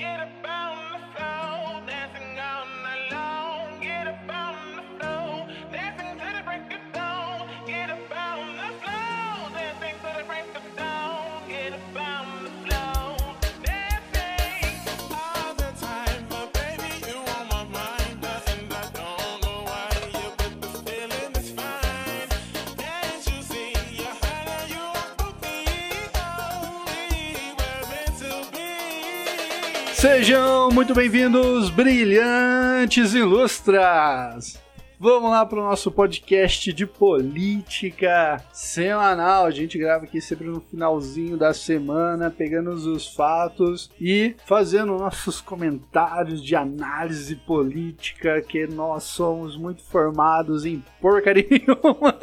forget about Sejam muito bem-vindos, brilhantes ilustras! Vamos lá para o nosso podcast de política semanal. A gente grava aqui sempre no finalzinho da semana, pegando os fatos e fazendo nossos comentários de análise política, que nós somos muito formados em porcaria nenhuma.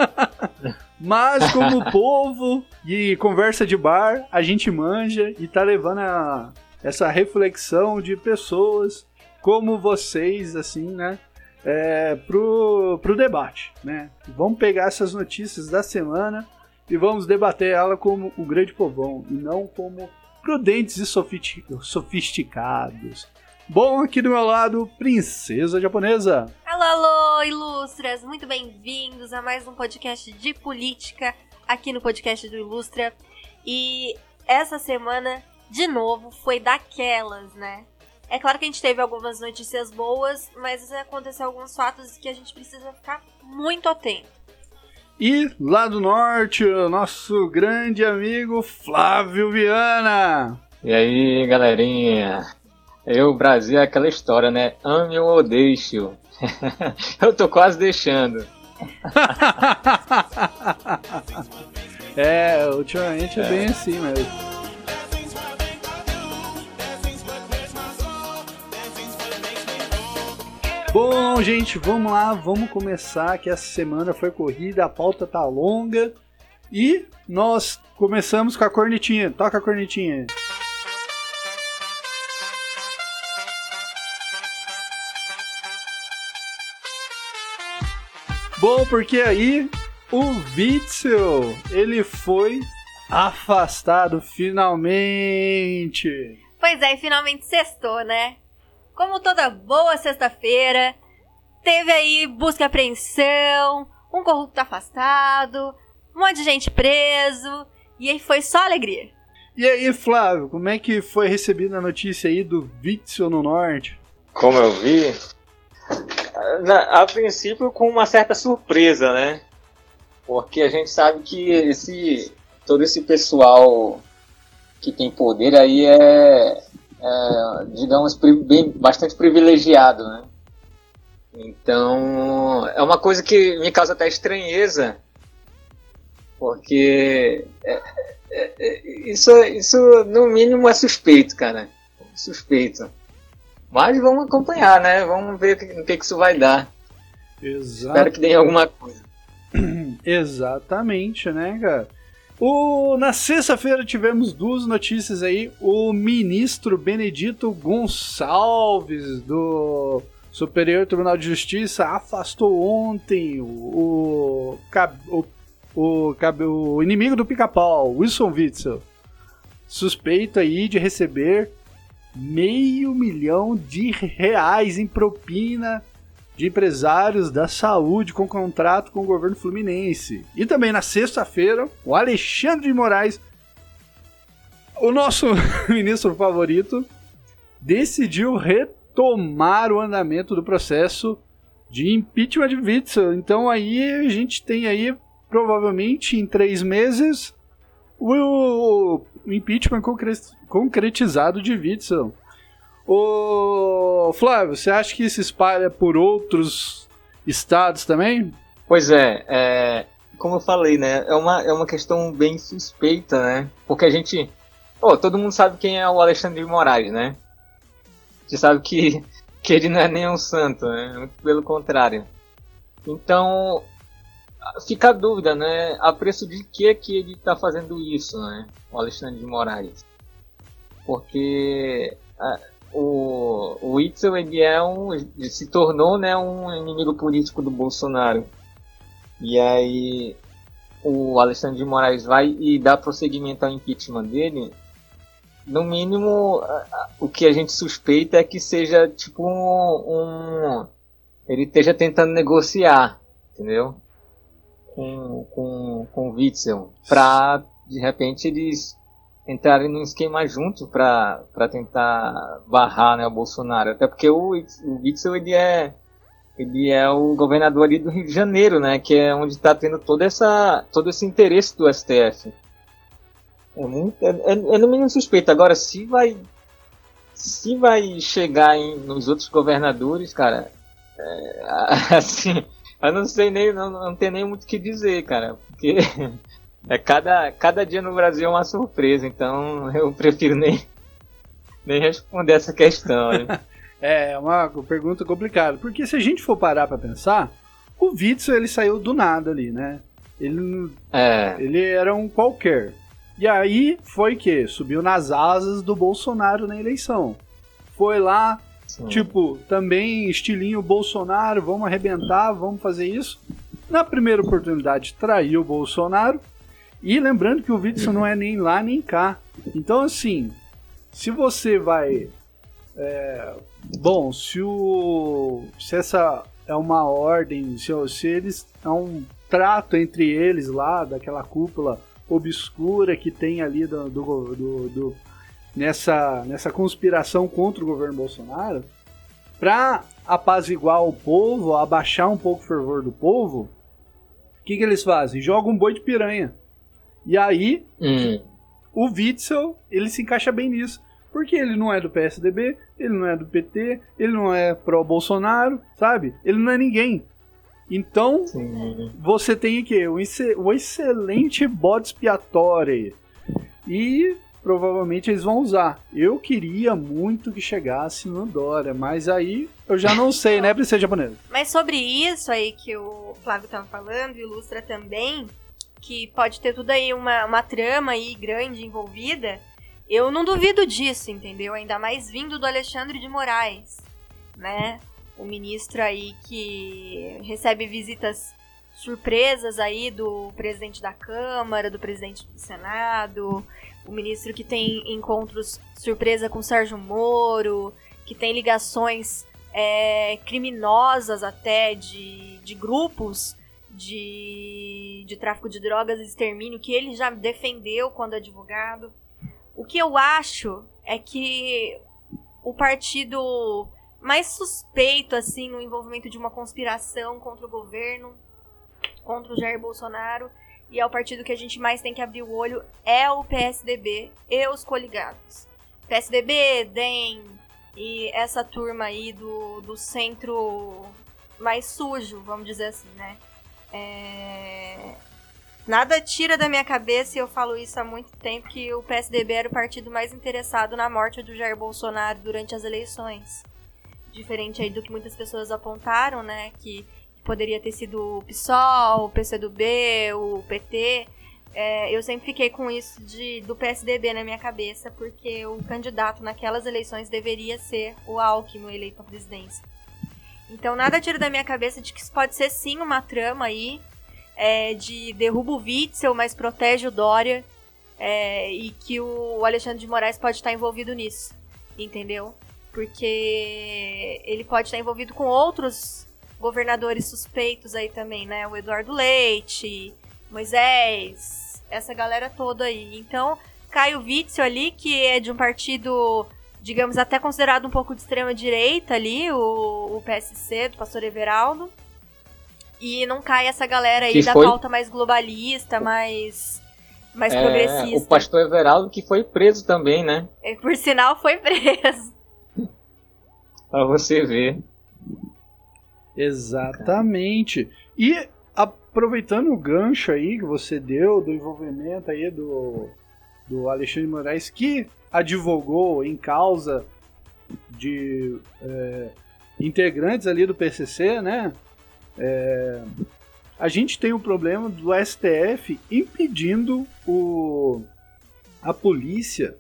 Mas como povo e conversa de bar, a gente manja e tá levando a- essa reflexão de pessoas como vocês, assim, né? É, pro, pro debate, né? Vamos pegar essas notícias da semana e vamos debater ela como o grande povão e não como prudentes e sofisticados. Bom, aqui do meu lado, princesa japonesa. Alô, alô, ilustras! Muito bem-vindos a mais um podcast de política aqui no podcast do Ilustra. E essa semana, de novo, foi daquelas, né? É claro que a gente teve algumas notícias boas, mas aconteceu alguns fatos que a gente precisa ficar muito atento. E lá do norte, o nosso grande amigo Flávio Viana. E aí, galerinha? Eu, Brasil, é aquela história, né? Ame ou deixe. Eu tô quase deixando. é, ultimamente é bem assim mesmo. Bom, gente, vamos lá, vamos começar que essa semana foi corrida, a pauta tá longa e nós começamos com a cornetinha. Toca a cornetinha. Bom, porque aí o Witzel, ele foi afastado finalmente. Pois é, finalmente sextou, né? Como toda boa sexta-feira, teve aí busca e apreensão, um corrupto afastado, um monte de gente preso, e aí foi só alegria. E aí, Flávio, como é que foi recebida a notícia aí do Witzel no norte? Como eu vi, na- a princípio com uma certa surpresa, né? Porque a gente sabe que esse todo esse pessoal que tem poder aí é, é, digamos, bem, bastante privilegiado, né? Então, é uma coisa que me causa até estranheza, porque é- é- é- isso, isso, no mínimo, é suspeito, cara. Suspeito. Mas vamos acompanhar, né? Vamos ver o que, que que isso vai dar. Exato. Espero que dê alguma coisa. Exatamente, né, cara? O, na sexta-feira tivemos duas notícias aí. O ministro Benedito Gonçalves, do Superior Tribunal de Justiça, afastou ontem o, o, o, o, o inimigo do pica-pau, Wilson Witzel, suspeito aí de receber meio milhão de reais em propina de empresários da saúde com contrato com o governo fluminense. E também na sexta-feira, o Alexandre de Moraes, o nosso ministro favorito, decidiu retomar o andamento do processo de impeachment de Witzel. Então aí a gente tem aí, provavelmente em três meses, o, impeachment concre- concretizado de Witzel. Ô Flávio, você acha que se espalha por outros estados também? Pois é, é, como eu falei, né? É uma, é uma questão bem suspeita, né? Porque a gente. Pô, todo mundo sabe quem é o Alexandre de Moraes, né? A gente sabe que, que ele não é nem um santo, né? Muito pelo contrário. Então, fica a dúvida, né? A preço de que que ele está fazendo isso, né? O Alexandre de Moraes. Porque o, o Witzel, ele é um, ele se tornou, né, um inimigo político do Bolsonaro. E aí o Alexandre de Moraes vai e dá prosseguimento ao impeachment dele. no mínimo, o que a gente suspeita é que seja tipo um. um- ele esteja tentando negociar, entendeu? Com, com, com o Witzel. Pra, de repente, eles entrarem num esquema junto pra tentar barrar né, o Bolsonaro. Até porque o, o Witzel ele é. Ele é o governador ali do Rio de Janeiro, né? Que é onde está tendo toda essa, todo esse interesse do STF. É, muito, é, é, é no mínimo suspeito. Agora, se vai. Se vai chegar em, nos outros governadores, cara. é, assim. Eu não sei nem. Não, não tenho nem muito o que dizer, cara. Porque. É cada, cada dia no Brasil é uma surpresa, então eu prefiro nem, nem responder essa questão. né? É uma pergunta complicada, porque se a gente for parar pra pensar, o Witzel ele saiu do nada ali, né? Ele, É, ele era um qualquer. E aí foi que subiu nas asas do Bolsonaro na eleição. Foi lá, sim. tipo, também estilinho Bolsonaro, vamos arrebentar, vamos fazer isso. Na primeira oportunidade traiu o Bolsonaro. E lembrando que o Witzel não é nem lá nem cá. Então, assim, se você vai. é, bom, se o. Se essa é uma ordem, se, se eles. É um trato entre eles lá, daquela cúpula obscura que tem ali do, do, do- do- nessa, nessa conspiração contra o governo Bolsonaro, para apaziguar o povo, abaixar um pouco o fervor do povo, o que, que eles fazem? Jogam um boi de piranha. E aí, Hum, o Witzel, ele se encaixa bem nisso. Porque ele não é do PSDB, ele não é do PT, ele não é pró-Bolsonaro, sabe? Ele não é ninguém. Então, sim. você tem aqui um, um excelente bode expiatório. E provavelmente eles vão usar. Eu queria muito que chegasse no Dória, mas aí eu já não sei, né, princesa japonesa? Mas sobre isso aí que o Flávio tava falando, ilustra também, que pode ter tudo aí uma, uma trama aí grande envolvida, eu não duvido disso, entendeu? Ainda mais vindo do Alexandre de Moraes, né? O ministro aí que recebe visitas surpresas aí do presidente da Câmara, do presidente do Senado, o ministro que tem encontros surpresa com Sérgio Moro, que tem ligações é, criminosas até de, de grupos de, de tráfico de drogas e extermínio que ele já defendeu quando advogado. O que eu acho é que o partido mais suspeito assim no envolvimento de uma conspiração contra o governo, contra o Jair Bolsonaro, e é o partido que a gente mais tem que abrir o olho é o PSDB e os coligados. PSDB, DEM, e essa turma aí do, do centro mais sujo, vamos dizer assim, né? É... Nada tira da minha cabeça, e eu falo isso há muito tempo, que o PSDB era o partido mais interessado na morte do Jair Bolsonaro durante as eleições. Diferente aí do que muitas pessoas apontaram, né? Que poderia ter sido o PSOL, o PCdoB, o PT. É, eu sempre fiquei com isso de, do PSDB na minha cabeça, porque o candidato naquelas eleições deveria ser o Alckmin eleito à presidência. Então nada tira da minha cabeça de que isso pode ser sim uma trama aí é, de derruba o Witzel, mas protege o Dória é, e que o Alexandre de Moraes pode estar envolvido nisso, entendeu? Porque ele pode estar envolvido com outros governadores suspeitos aí também, né? O Eduardo Leite, Moisés, essa galera toda aí. Então, Caio Witzel ali, que é de um partido, digamos, até considerado um pouco de extrema direita ali, o, o PSC, do pastor Everaldo. E não cai essa galera aí Que da foi- pauta mais globalista, mais, mais É, progressista. o pastor Everaldo que foi preso também, né? É, Por sinal, foi preso. Pra você ver. Exatamente. E aproveitando o gancho aí que você deu do envolvimento aí do, do Alexandre Moraes, que advogou em causa de é, integrantes ali do PCC, né? É, a gente tem o problema do STF impedindo o, a polícia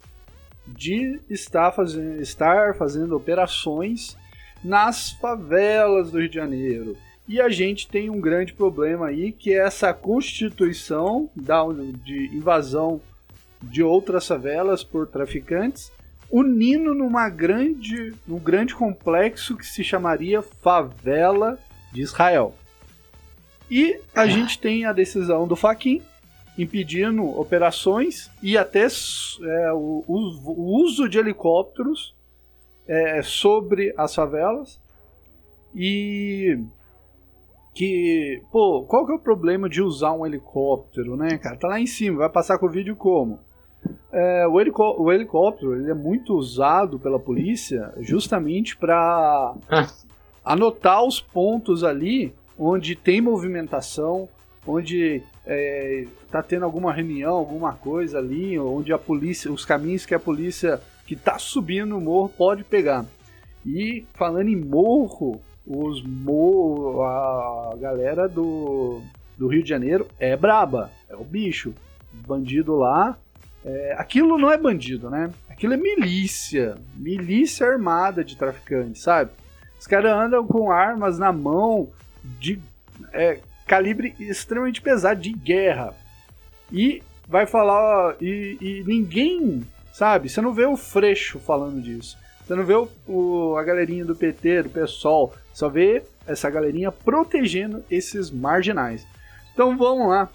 de estar fazendo, estar fazendo operações nas favelas do Rio de Janeiro. E a gente tem um grande problema aí, que é essa constituição da, de invasão de outras favelas por traficantes, unindo numa grande, num grande complexo que se chamaria Favela de Israel. E a gente tem a decisão do Faquin impedindo operações e até é, o, o, o, uso de helicópteros é, sobre as favelas. E que, pô, qual que é o problema de usar um helicóptero, né, cara? Tá lá em cima, vai passar com o vídeo como? É, o, helicó o, helicóptero ele é muito usado pela polícia justamente para ah. anotar os pontos ali onde tem movimentação, onde é, tá tendo alguma reunião, alguma coisa ali, onde a polícia, os caminhos que a polícia que tá subindo o morro pode pegar. E falando em morro, os morro, a galera do, do Rio de Janeiro é braba, é o bicho. Bandido lá. É, aquilo não é bandido, né? Aquilo é milícia. Milícia armada de traficantes, sabe? Os caras andam com armas na mão de é, calibre extremamente pesado de guerra. E vai falar. E, e, ninguém, sabe? Você não vê o Freixo falando disso. Você não vê o, o, a galerinha do PT, do PSOL. Só vê essa galerinha protegendo esses marginais. Então vamos lá.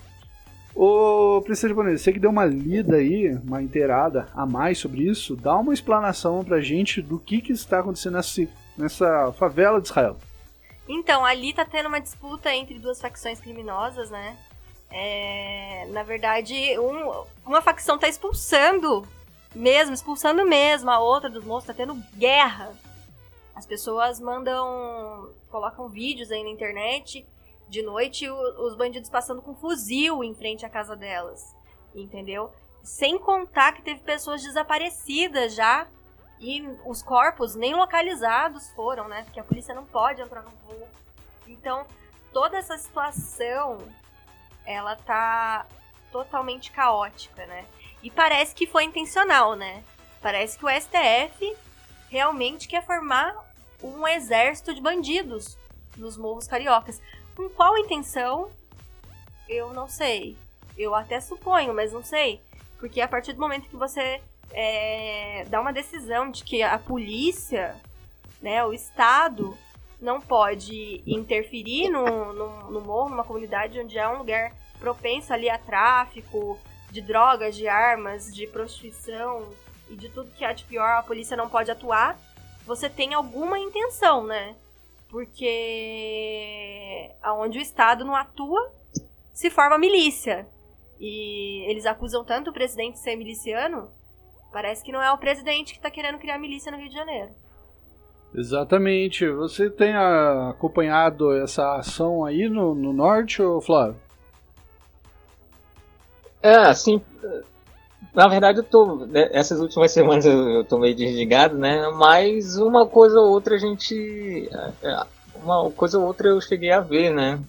Ô, Princesa Japonesa, você que deu uma lida aí, uma inteirada a mais sobre isso, dá uma explanação pra gente do que, que está acontecendo nessa, nessa favela de Israel. Então, ali tá tendo uma disputa entre duas facções criminosas, né? É, na verdade, um, uma facção tá expulsando mesmo, expulsando mesmo a outra dos moços, tá tendo guerra. As pessoas mandam, colocam vídeos aí na internet de noite os bandidos passando com fuzil em frente à casa delas, entendeu? Sem contar que teve pessoas desaparecidas já e os corpos nem localizados foram, né? Porque a polícia não pode entrar no voo. Então, toda essa situação, ela tá totalmente caótica, né? E parece que foi intencional, né? Parece que o STF realmente quer formar um exército de bandidos nos morros cariocas. Com qual intenção? Eu não sei. Eu até suponho, mas não sei. Porque a partir do momento que você é, dá uma decisão de que a polícia, né, o Estado, não pode interferir no, no, no morro, numa comunidade onde é um lugar propenso ali a tráfico de drogas, de armas, de prostituição e de tudo que há de pior, a polícia não pode atuar, você tem alguma intenção, né? Porque aonde o Estado não atua, se forma milícia. E eles acusam tanto o presidente de ser miliciano Parece que não é o presidente que está querendo criar milícia no Rio de Janeiro. Exatamente. Você tem acompanhado essa ação aí no, no norte, ou Flávio? É, assim. Na verdade, eu tô. Né, essas últimas semanas eu, eu tô meio desligado, né? Mas uma coisa ou outra a gente. É, uma coisa ou outra eu cheguei a ver, né?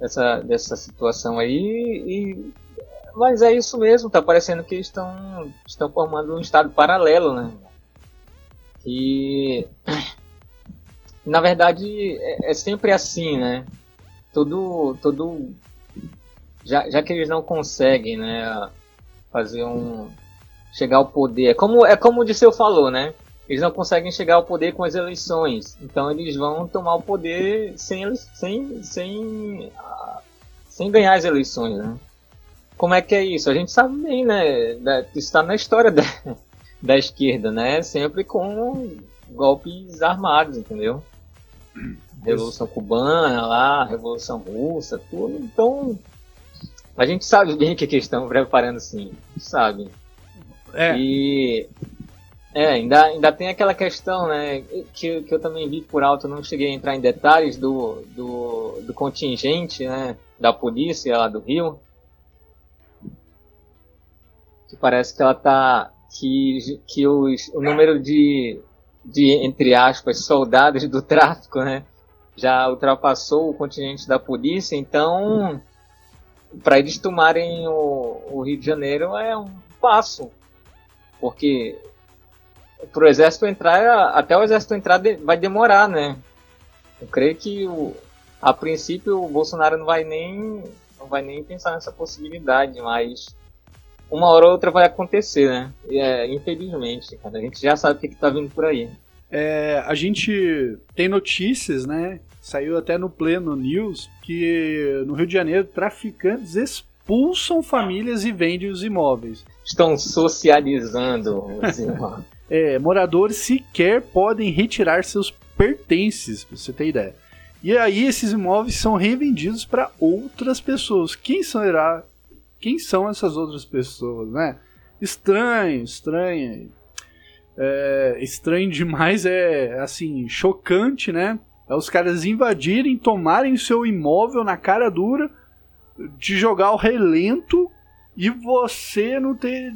Essa, dessa situação aí. E mas é isso mesmo, tá parecendo que estão, estão formando um estado paralelo, né? E na verdade é, é sempre assim, né? Todo, todo já, já que eles não conseguem, né, fazer um chegar ao poder, é como é como o Disseu falou, né? Eles não conseguem chegar ao poder com as eleições, então eles vão tomar o poder sem sem sem sem ganhar as eleições, né? como é que é isso? A gente sabe bem, né? Está na história da, da esquerda, né? Sempre com golpes armados, entendeu? Revolução Cubana lá, Revolução Russa, tudo. Então, a gente sabe bem o que, que estão preparando, sim. Sabe? É. E. É, ainda, ainda tem aquela questão, né, que, que eu também vi por alto, não cheguei a entrar em detalhes do, do, do contingente, né, da polícia lá do Rio, que parece que ela tá que que os, o número de de entre aspas soldados do tráfico, né, já ultrapassou o contingente da polícia, então para eles tomarem o, o Rio de Janeiro é um passo, porque para o exército entrar, até o exército entrar vai demorar, né? Eu creio que o, a princípio o Bolsonaro não vai nem não vai nem pensar nessa possibilidade, mas uma hora ou outra vai acontecer, né? É, infelizmente, cara, a gente já sabe o que, que tá vindo por aí. É, a gente tem notícias, né? Saiu até no Pleno News que no Rio de Janeiro traficantes expulsam famílias e vendem os imóveis. Estão socializando os imóveis. É, moradores sequer podem retirar seus pertences, pra você ter ideia. E aí esses imóveis são revendidos para outras pessoas. Quem será? Quem são essas outras pessoas, né? Estranho, estranho. É, estranho demais é assim chocante, né? É os caras invadirem, tomarem o seu imóvel na cara dura, de jogar o relento e você não ter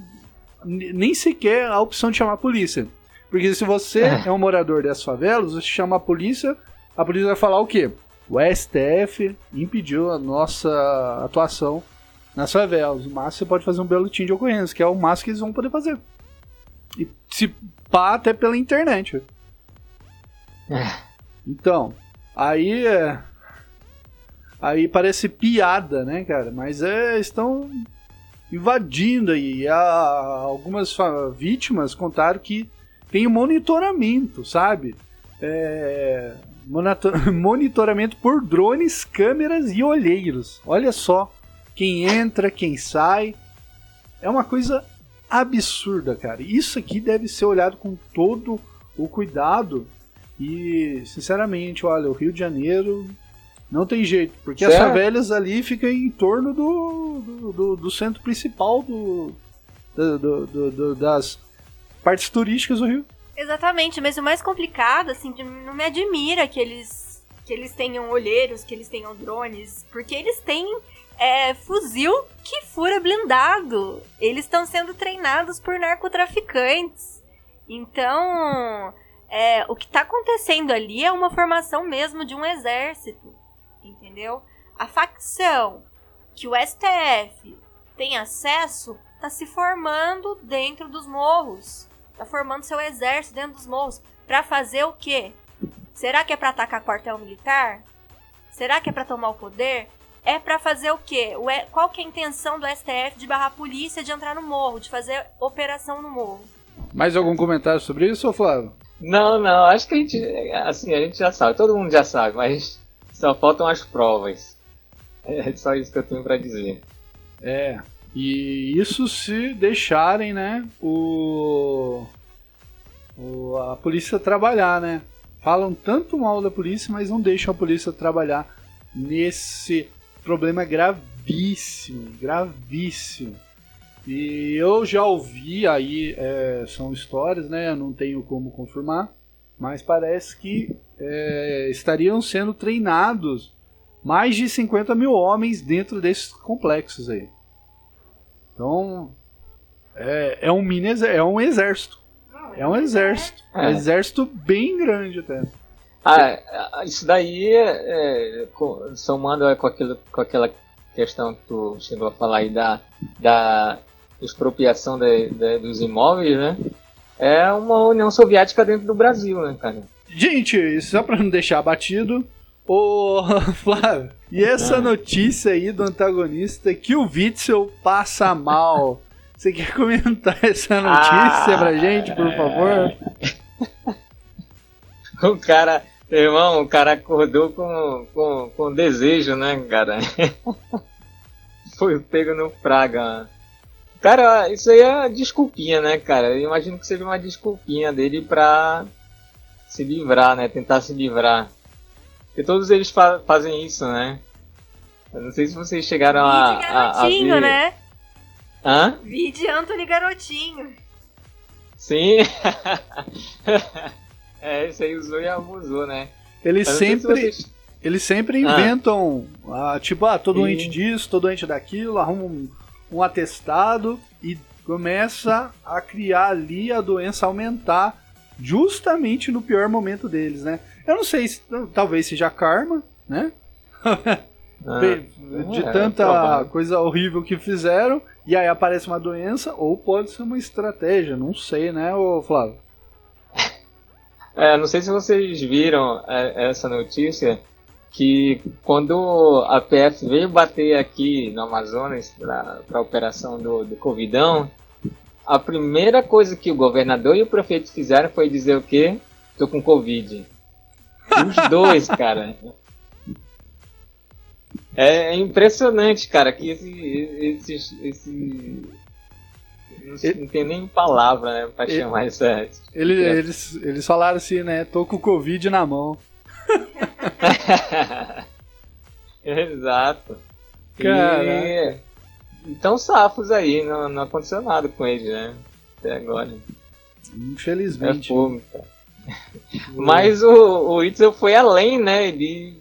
nem sequer a opção de chamar a polícia. Porque se você É. é um morador dessas favelas, você chama a polícia, a polícia vai falar o quê? O STF impediu a nossa atuação nas favelas. O máximo você pode fazer um boletim de ocorrência, que é o máximo que eles vão poder fazer. E se pá, até pela internet. Então, aí é. Aí parece piada, né, cara? Mas é, estão invadindo aí. E algumas vítimas contaram que tem monitoramento, sabe? É, monitoramento por drones, câmeras e olheiros. Olha só, quem entra, quem sai. É uma coisa absurda, cara. Isso aqui deve ser olhado com todo o cuidado. E, sinceramente, olha, o Rio de Janeiro não tem jeito, porque as Certo. favelas ali ficam em torno do, do, do- do centro principal do, do- do- do- do- das partes turísticas do Rio. Exatamente, mas o mais complicado, assim, não me admira que eles, que eles tenham olheiros, que eles tenham drones, porque eles têm é, fuzil que fura blindado. Eles estão sendo treinados por narcotraficantes. Então, é, o que está acontecendo ali é uma formação mesmo de um exército, entendeu? A facção que o STF tem acesso está se formando dentro dos morros tá formando seu exército dentro dos morros Pra fazer o quê? Será que é pra atacar quartel militar? Será que é pra tomar o poder? É pra fazer o quê? O Qual que é a intenção do STF de barrar a polícia de entrar no morro, de fazer operação no morro? Mais algum comentário sobre isso, Flávio? Não, não, acho que a gente, assim, a gente já sabe, todo mundo já sabe, mas só faltam as provas. É só isso que eu tenho pra dizer. É. E isso se deixarem, né, o, o- a polícia trabalhar, né? Falam tanto mal da polícia, mas não deixam a polícia trabalhar nesse problema gravíssimo, gravíssimo. E eu já ouvi aí, é, são histórias, né? Eu não tenho como confirmar, mas parece que é, estariam sendo treinados mais de 50 mil homens dentro desses complexos aí. Então, é, é um mini é um exército. É um exército. É um É. exército bem grande até. Ah, isso daí, é, somando é, com, aquilo, com aquela questão que tu chegou a falar aí da, da expropriação da- da- dos imóveis, né? É uma União Soviética dentro do Brasil, né, cara? Gente, só pra não deixar abatido, ô Flávio, e essa Ah. notícia aí do antagonista que o Witzel passa mal? Você quer comentar essa notícia Ah, pra gente, por favor? O cara, irmão, o cara acordou com, com, com desejo, né, cara? Foi pego no praga. Cara, isso aí é desculpinha, né, cara? Eu imagino que seja uma desculpinha dele pra se livrar, né? Tentar se livrar. Porque todos eles fa- fazem isso, né? Eu não sei se vocês chegaram a, a, a garotinho, ver. né? Hã? Vide Anthony Garotinho. Sim. é, esse aí usou e abusou, né? Eles se sempre, vocês- eles sempre Ah. inventam, ah, tipo, ah, tô Sim. doente disso, tô doente daquilo, arruma um, um atestado e começa a criar ali a doença aumentar justamente no pior momento deles, né? Eu não sei, se, talvez seja karma, né? Ah, de é, tanta coisa horrível que fizeram, e aí aparece uma doença, ou pode ser uma estratégia, não sei, né, ô Flávio? É, não sei se vocês viram é, essa notícia que quando a PF veio bater aqui no Amazonas para a operação do, do Covidão, a primeira coisa que o governador e o prefeito fizeram foi dizer o quê? Tô com Covid. Os dois, cara. É impressionante, cara, que esse. esse, esse não, não tem nem palavra, né, pra Ele- chamar isso. é- Ele- eles, eles falaram assim, né? Tô com o Covid na mão. Exato. Caraca. E então safos aí, não, não aconteceu nada com ele, né? Até agora. É Infelizmente. fogo, cara. Mas o, o Itzel foi além, né? Ele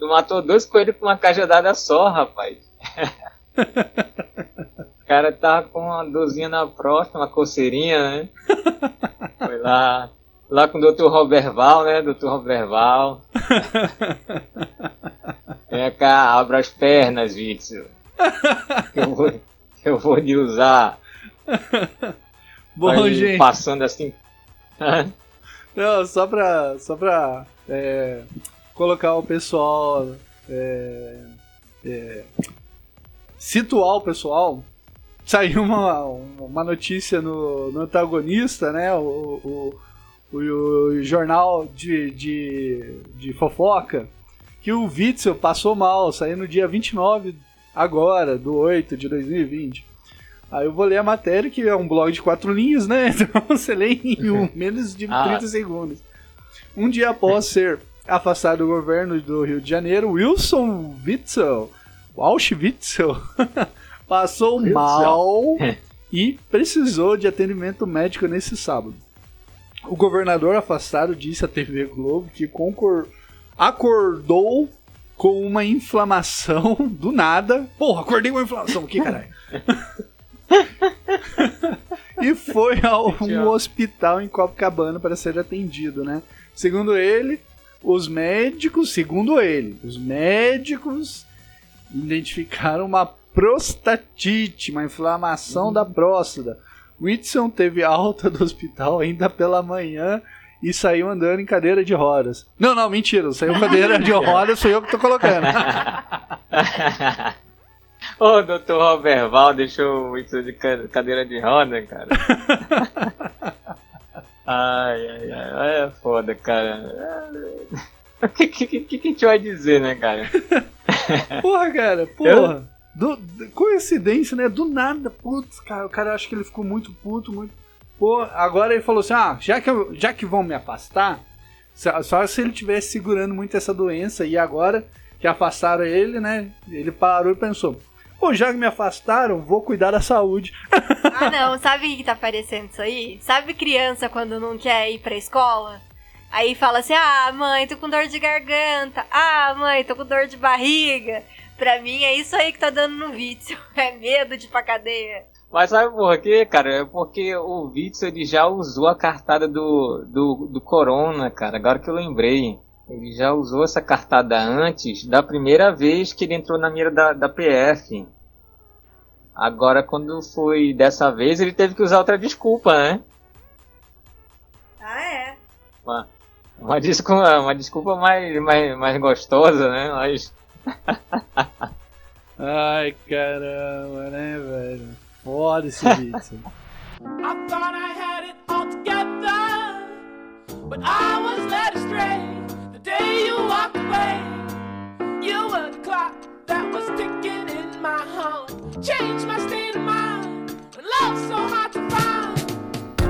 matou dois coelhos com uma cajadada só, rapaz. o cara tava com uma dorzinha na próxima, uma coceirinha, né? Foi lá, lá com o Dr. Roberval, né? Dr. Roberval. Vem cá, abra as pernas, Witzel. Que eu vou, eu vou lhe usar. Bom, Aí, gente. Passando assim. Não, só pra, só pra é, colocar o pessoal. é, é, situar o pessoal. Saiu uma, uma notícia no, no antagonista, né? O, o, o, jornal de, de, de fofoca. Que o Witzel passou mal, saiu no dia 29 agora, do 8 de 2020. Aí eu vou ler a matéria, que é um blog de quatro linhas, né? Então você lê em um, menos de Ah. 30 segundos. Um dia após ser afastado do governo do Rio de Janeiro, Wilson Witzel, Walsh Witzel, passou mal e precisou de atendimento médico nesse sábado. O governador afastado disse à TV Globo que concor- acordou com uma inflamação do nada. Porra, acordei com uma inflamação aqui, caralho. e foi ao um hospital em Copacabana para ser atendido, né? Segundo ele, os médicos, segundo ele, os médicos identificaram uma prostatite, uma inflamação da próstata. Whitson teve alta do hospital ainda pela manhã e saiu andando em cadeira de rodas. Não, não, mentira, saiu cadeira de rodas, sou eu que tô colocando. Ô, doutor Roberval deixou isso de ca- cadeira de roda, cara. ai, ai, ai, é foda, cara. O que, que, que, que a gente vai dizer, né, cara? Porra, cara, porra. Do- do- coincidência, né? Do nada, putz, cara, o cara acha que ele ficou muito puto, muito. Pô, agora ele falou assim: ah, já que, eu- já que vão me afastar, só, só se ele tivesse segurando muito essa doença e agora que afastaram ele, né? Ele parou e pensou: pô, já que me afastaram, vou cuidar da saúde. Ah, não, sabe o que tá parecendo isso aí? Sabe criança quando não quer ir pra escola? Aí fala assim: ah, mãe, tô com dor de garganta. Ah, mãe, tô com dor de barriga. Pra mim é isso aí que tá dando no vício. É medo de ir pra cadeia. Mas sabe por quê, cara? É porque o Witzel ele já usou a cartada do, do, do Corona, cara. Agora que eu lembrei. Ele já usou essa cartada antes da primeira vez que ele entrou na mira da, da PF. Agora, quando foi dessa vez, ele teve que usar outra desculpa, né? Ah, é? Uma, uma, desculpa, uma desculpa mais, mais, mais gostosa, né? Mas, Ai, caramba, né, velho? Foda esse vídeo. I thought I had it all together, but I was led astray the day you walked away.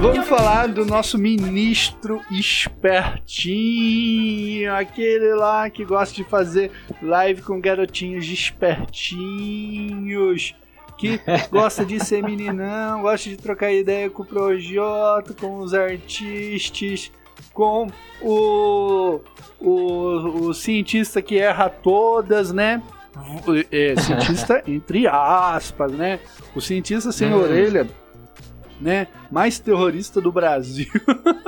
Vamos falar do nosso ministro espertinho, aquele lá que gosta de fazer live com garotinhos espertinhos, que gosta de ser meninão, gosta de trocar ideia com o Projota, com os artistas, com o, o, o cientista que erra todas, né? É, cientista entre aspas, né? O cientista sem Hum. orelha né? Mais terrorista do Brasil.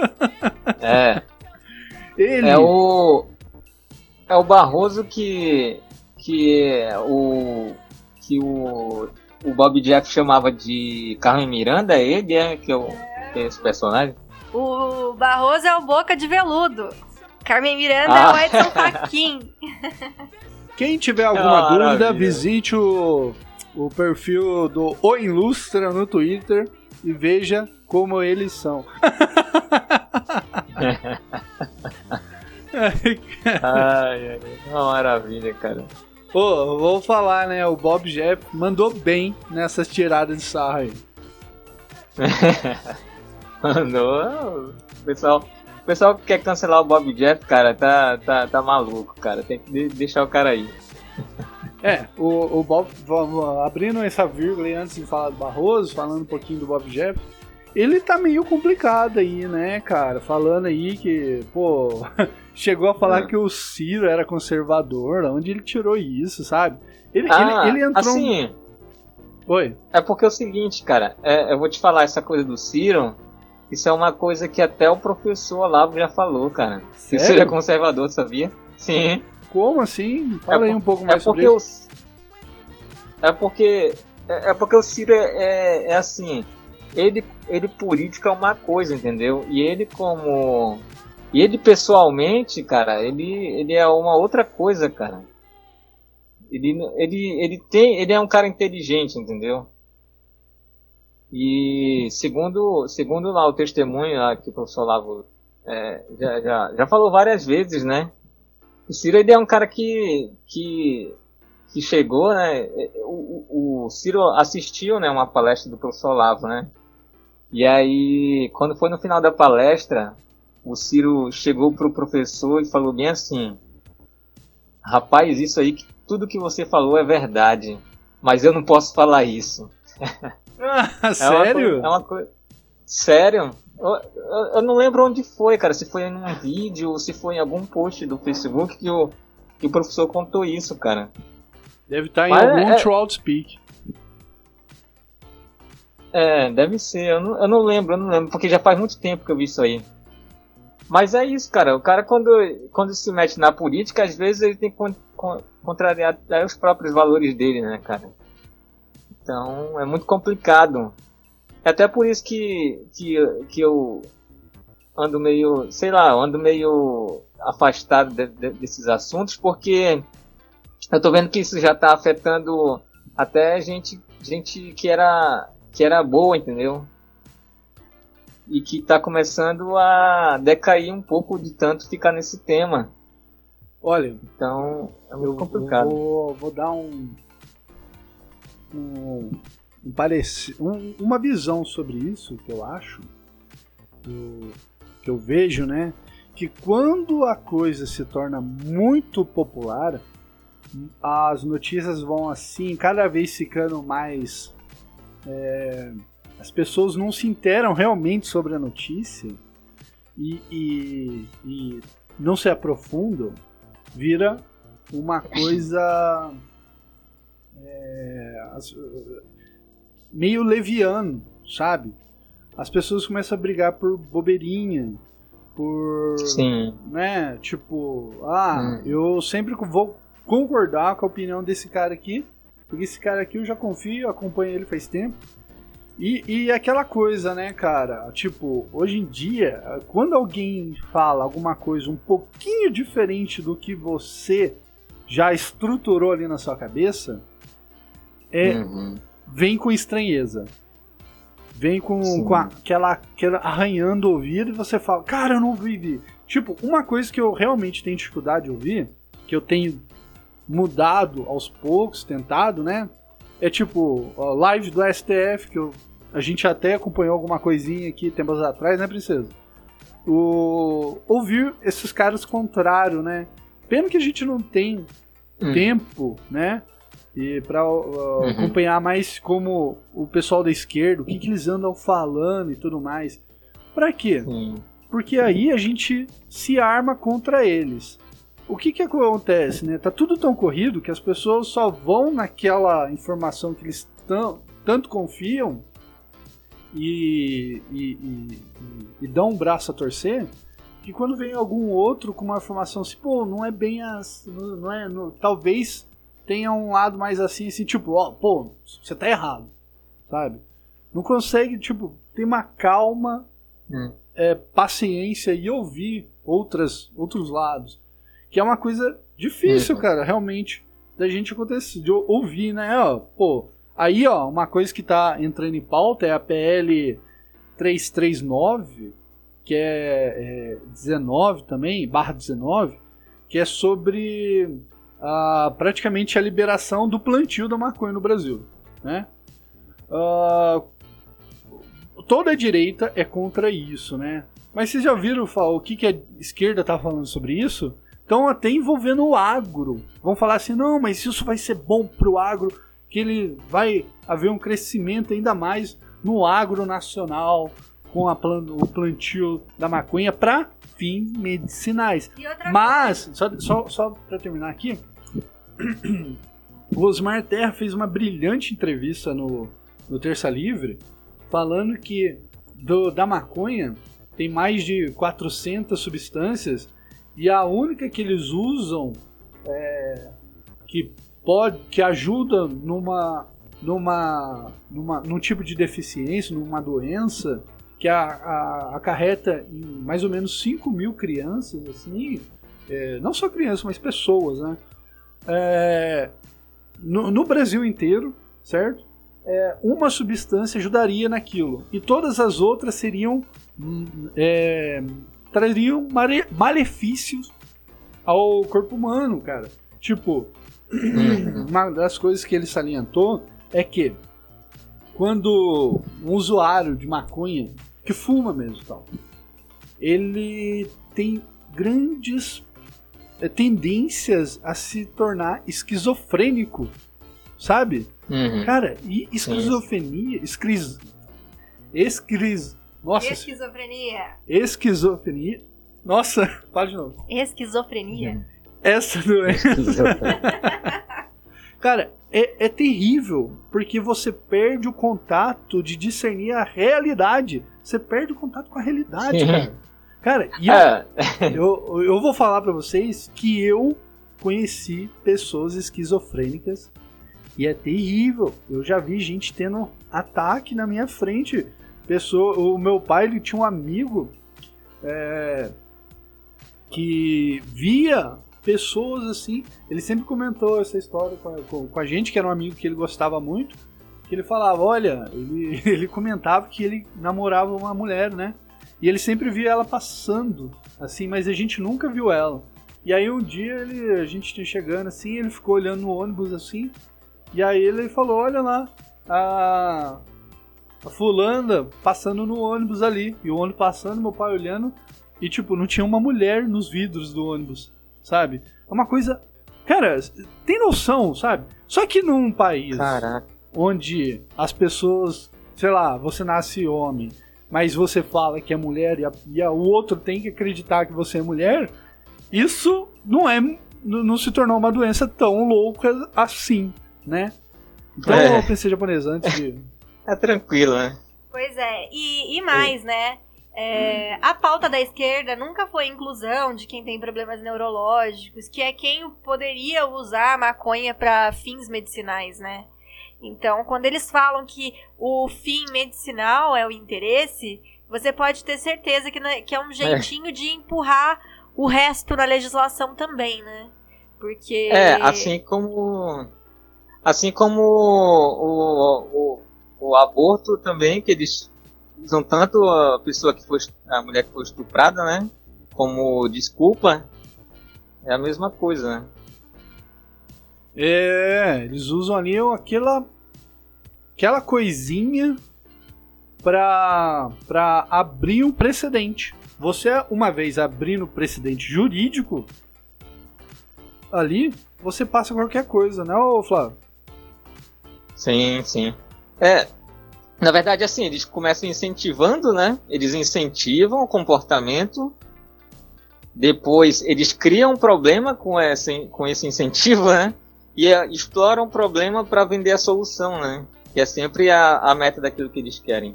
é. Ele. É o. É o Barroso que. Que é o. Que o. O Bob Jeff chamava de Carmen Miranda, é ele é que é, o, que é esse personagem? O Barroso é o boca de veludo. Carmen Miranda Ah. é o Edson Fachin. Quem tiver alguma Ah, dúvida, maravilha. visite o, o perfil do O Ilustra no Twitter e veja como eles são. Ai, ai, uma maravilha, cara. Ô, vou falar, né? O Bob Jeff mandou bem nessas tiradas de sarro aí. Mandou. O pessoal, o pessoal que quer cancelar o Bob Jeff, cara, tá, tá, tá maluco, cara. Tem que de- deixar o cara aí. É, o, o Bob, abrindo essa vírgula aí antes de falar do Barroso, falando um pouquinho do Bob Jeff, ele tá meio complicado aí, né, cara? Falando aí que, pô, chegou a falar É. que o Ciro era conservador, onde ele tirou isso, sabe? Ele, Ah, ele, ele entrou. assim, Oi. é porque é o seguinte, cara. é, eu vou te falar essa coisa do Ciro. Isso é uma coisa que até o professor Olavo já falou, cara. Que o Ciro é Sério? conservador, sabia? Sim. Como assim? Fala É aí um pouco É mais sobre porque isso. o, é porque é, é porque o Ciro é, é, é assim, ele ele política é uma coisa, entendeu? E ele como e ele pessoalmente, cara, ele ele é uma outra coisa, cara. Ele ele ele tem ele é um cara inteligente, entendeu? E segundo segundo lá o testemunho lá que o professor Lavo é, já, já, já falou várias vezes, né? O Ciro ele é um cara que, que, que chegou, né? O, o, o Ciro assistiu, né, uma palestra do professor Olavo, né? E aí, quando foi no final da palestra, o Ciro chegou pro professor e falou bem assim: Rapaz, isso aí, que- tudo que você falou é verdade, mas eu não posso falar isso. Ah, É uma sério? coisa- é uma coisa. Sério? Eu, eu- eu não lembro onde foi, cara. Se foi em um vídeo ou se foi em algum post do Facebook que o, que o professor contou isso, cara. Deve estar em Mas algum é- Trout Speak. É, deve ser. Eu não, eu não lembro, eu não lembro, porque já faz muito tempo que eu vi isso aí. Mas é isso, cara. O cara, quando, quando se mete na política, às vezes ele tem que con- con- contrariar até os próprios valores dele, né, cara? Então, é muito complicado. É até por isso que, que, que eu ando meio, sei lá, ando meio afastado de- de- desses assuntos, porque eu tô vendo que isso já tá afetando até gente, gente que era, que era boa, entendeu? E que tá começando a decair um pouco de tanto ficar nesse tema. Olha, Então, é eu, muito eu complicado. vou, vou dar um. um, um pareci- um- uma visão sobre isso que eu acho. Eu, que eu vejo, né? Que quando a coisa se torna muito popular, as notícias vão assim, cada vez ficando mais. é, as pessoas não se interam realmente sobre a notícia e, e- e não se aprofundam, vira uma coisa é, as- meio leviano, sabe? As pessoas começam a brigar por bobeirinha, por Sim. né? Tipo, ah, Hum. eu sempre vou concordar com a opinião desse cara aqui, porque esse cara aqui eu já confio, acompanho ele faz tempo. E, e aquela coisa, né, cara? Tipo, hoje em dia, quando alguém fala alguma coisa um pouquinho diferente do que você já estruturou ali na sua cabeça, é, Uhum. Vem com estranheza. Vem com, Sim. com a- aquela, aquela arranhando o ouvido e você fala, cara, eu não vivi. Tipo, uma coisa que eu realmente tenho dificuldade de ouvir, que eu tenho mudado aos poucos, tentado, né? É tipo, live do STF, que eu- a gente até acompanhou alguma coisinha aqui tempos atrás, né, princesa? O, ouvir esses caras contrário, né? Pena que a gente não tem Hum. tempo, né? E para Uhum. acompanhar mais como o pessoal da esquerda, o que, que eles andam falando e tudo mais. Pra quê? Sim. Porque aí a gente se arma contra eles. O que que acontece, né? Tá tudo tão corrido que as pessoas só vão naquela informação que eles tão, tanto confiam e, e, e- e- dão um braço a torcer, que quando vem algum outro com uma informação assim, pô, não é bem as. Não não é. não- talvez tenha um lado mais assim, assim, tipo, ó, pô, você tá errado, sabe? Não consegue, tipo, ter uma calma Hum. é, paciência e ouvir outras, outros lados. Que é uma coisa difícil, Uhum. cara, realmente, da gente acontecer, de ou- ouvir, né? Ó, pô, aí, ó, uma coisa que tá entrando em pauta é a PL 339, que é, é 19 também, barra 19, que é sobre ah, praticamente a liberação do plantio da maconha no Brasil, né? Ah, toda a direita é contra isso, né? Mas vocês já viram o que, que a esquerda tá falando sobre isso? Estão até envolvendo o agro. Vão falar assim, não, mas isso vai ser bom pro agro, que ele vai haver um crescimento ainda mais no agro nacional com plan- o plantio da maconha para fins medicinais. Mas, só, só, só para terminar aqui, o Osmar Terra fez uma brilhante entrevista no, no Terça Livre, falando que do, da maconha tem mais de 400 substâncias e a única que eles usam é, que pode que ajuda numa numa, numa num tipo de deficiência, numa doença que a, a- acarreta em mais ou menos 5 mil crianças, assim, é, não só crianças, mas pessoas, né? É, no, no Brasil inteiro, certo? É, uma substância ajudaria naquilo e todas as outras seriam é, trariam mare- malefícios ao corpo humano, cara. Tipo, uma das coisas que ele salientou é que quando um usuário de maconha que fuma mesmo tal, ele tem grandes tendências a se tornar esquizofrênico, sabe? Uhum. Cara, e esquizofrenia, esquiz, esquiz, nossa, Esquizofrenia. esquizofrenia, nossa, fala de novo. Esquizofrenia. Essa doença Cara, é, é terrível, porque você perde o contato de discernir a realidade. Você perde o contato com a realidade, Sim. cara. Cara, eu, É, eu, eu vou falar pra vocês que eu conheci pessoas esquizofrênicas e é terrível. Eu já vi gente tendo ataque na minha frente. Pessoa, o meu pai ele tinha um amigo é, que via pessoas assim. Ele sempre comentou essa história com a, com- com a gente, que era um amigo que ele gostava muito. Que ele falava, olha, ele, ele comentava que ele namorava uma mulher, né? E ele sempre via ela passando, assim, mas a gente nunca viu ela. E aí um dia ele, a gente chegando assim, ele ficou olhando no ônibus assim, e aí ele falou, olha lá, a, a fulana passando no ônibus ali, e o ônibus passando, meu pai olhando, e tipo, não tinha uma mulher nos vidros do ônibus, sabe? É uma coisa. Cara, tem noção, sabe? Só que num país Caraca. onde as pessoas, sei lá, você nasce homem, mas você fala que é mulher e, a- e a- o outro tem que acreditar que você é mulher, isso não é não, se tornou uma doença tão louca assim, né? Então É. eu pensei japonês antes de. É tranquilo, né? Pois é, e, e mais, né? É, a pauta da esquerda nunca foi inclusão de quem tem problemas neurológicos, que é quem poderia usar a maconha para fins medicinais, né? Então, quando eles falam que o fim medicinal é o interesse, você pode ter certeza que, né, que é um jeitinho de empurrar o resto na legislação também, né? Porque. É, assim como. Assim como o, o, o aborto também, que eles usam tanto a pessoa que foi. a mulher que foi estuprada, né? Como desculpa. É a mesma coisa, né? É, eles usam ali aquela aquela coisinha pra, pra abrir um precedente. Você, uma vez abrindo precedente jurídico, ali, você passa qualquer coisa, né, ô Flávio? Sim, sim. É. Na verdade, assim, eles começam incentivando, né? Eles incentivam o comportamento. Depois, eles criam um problema com esse, com esse incentivo, né? E é, exploram o problema para vender a solução, né? Que é sempre a, a meta daquilo que eles querem.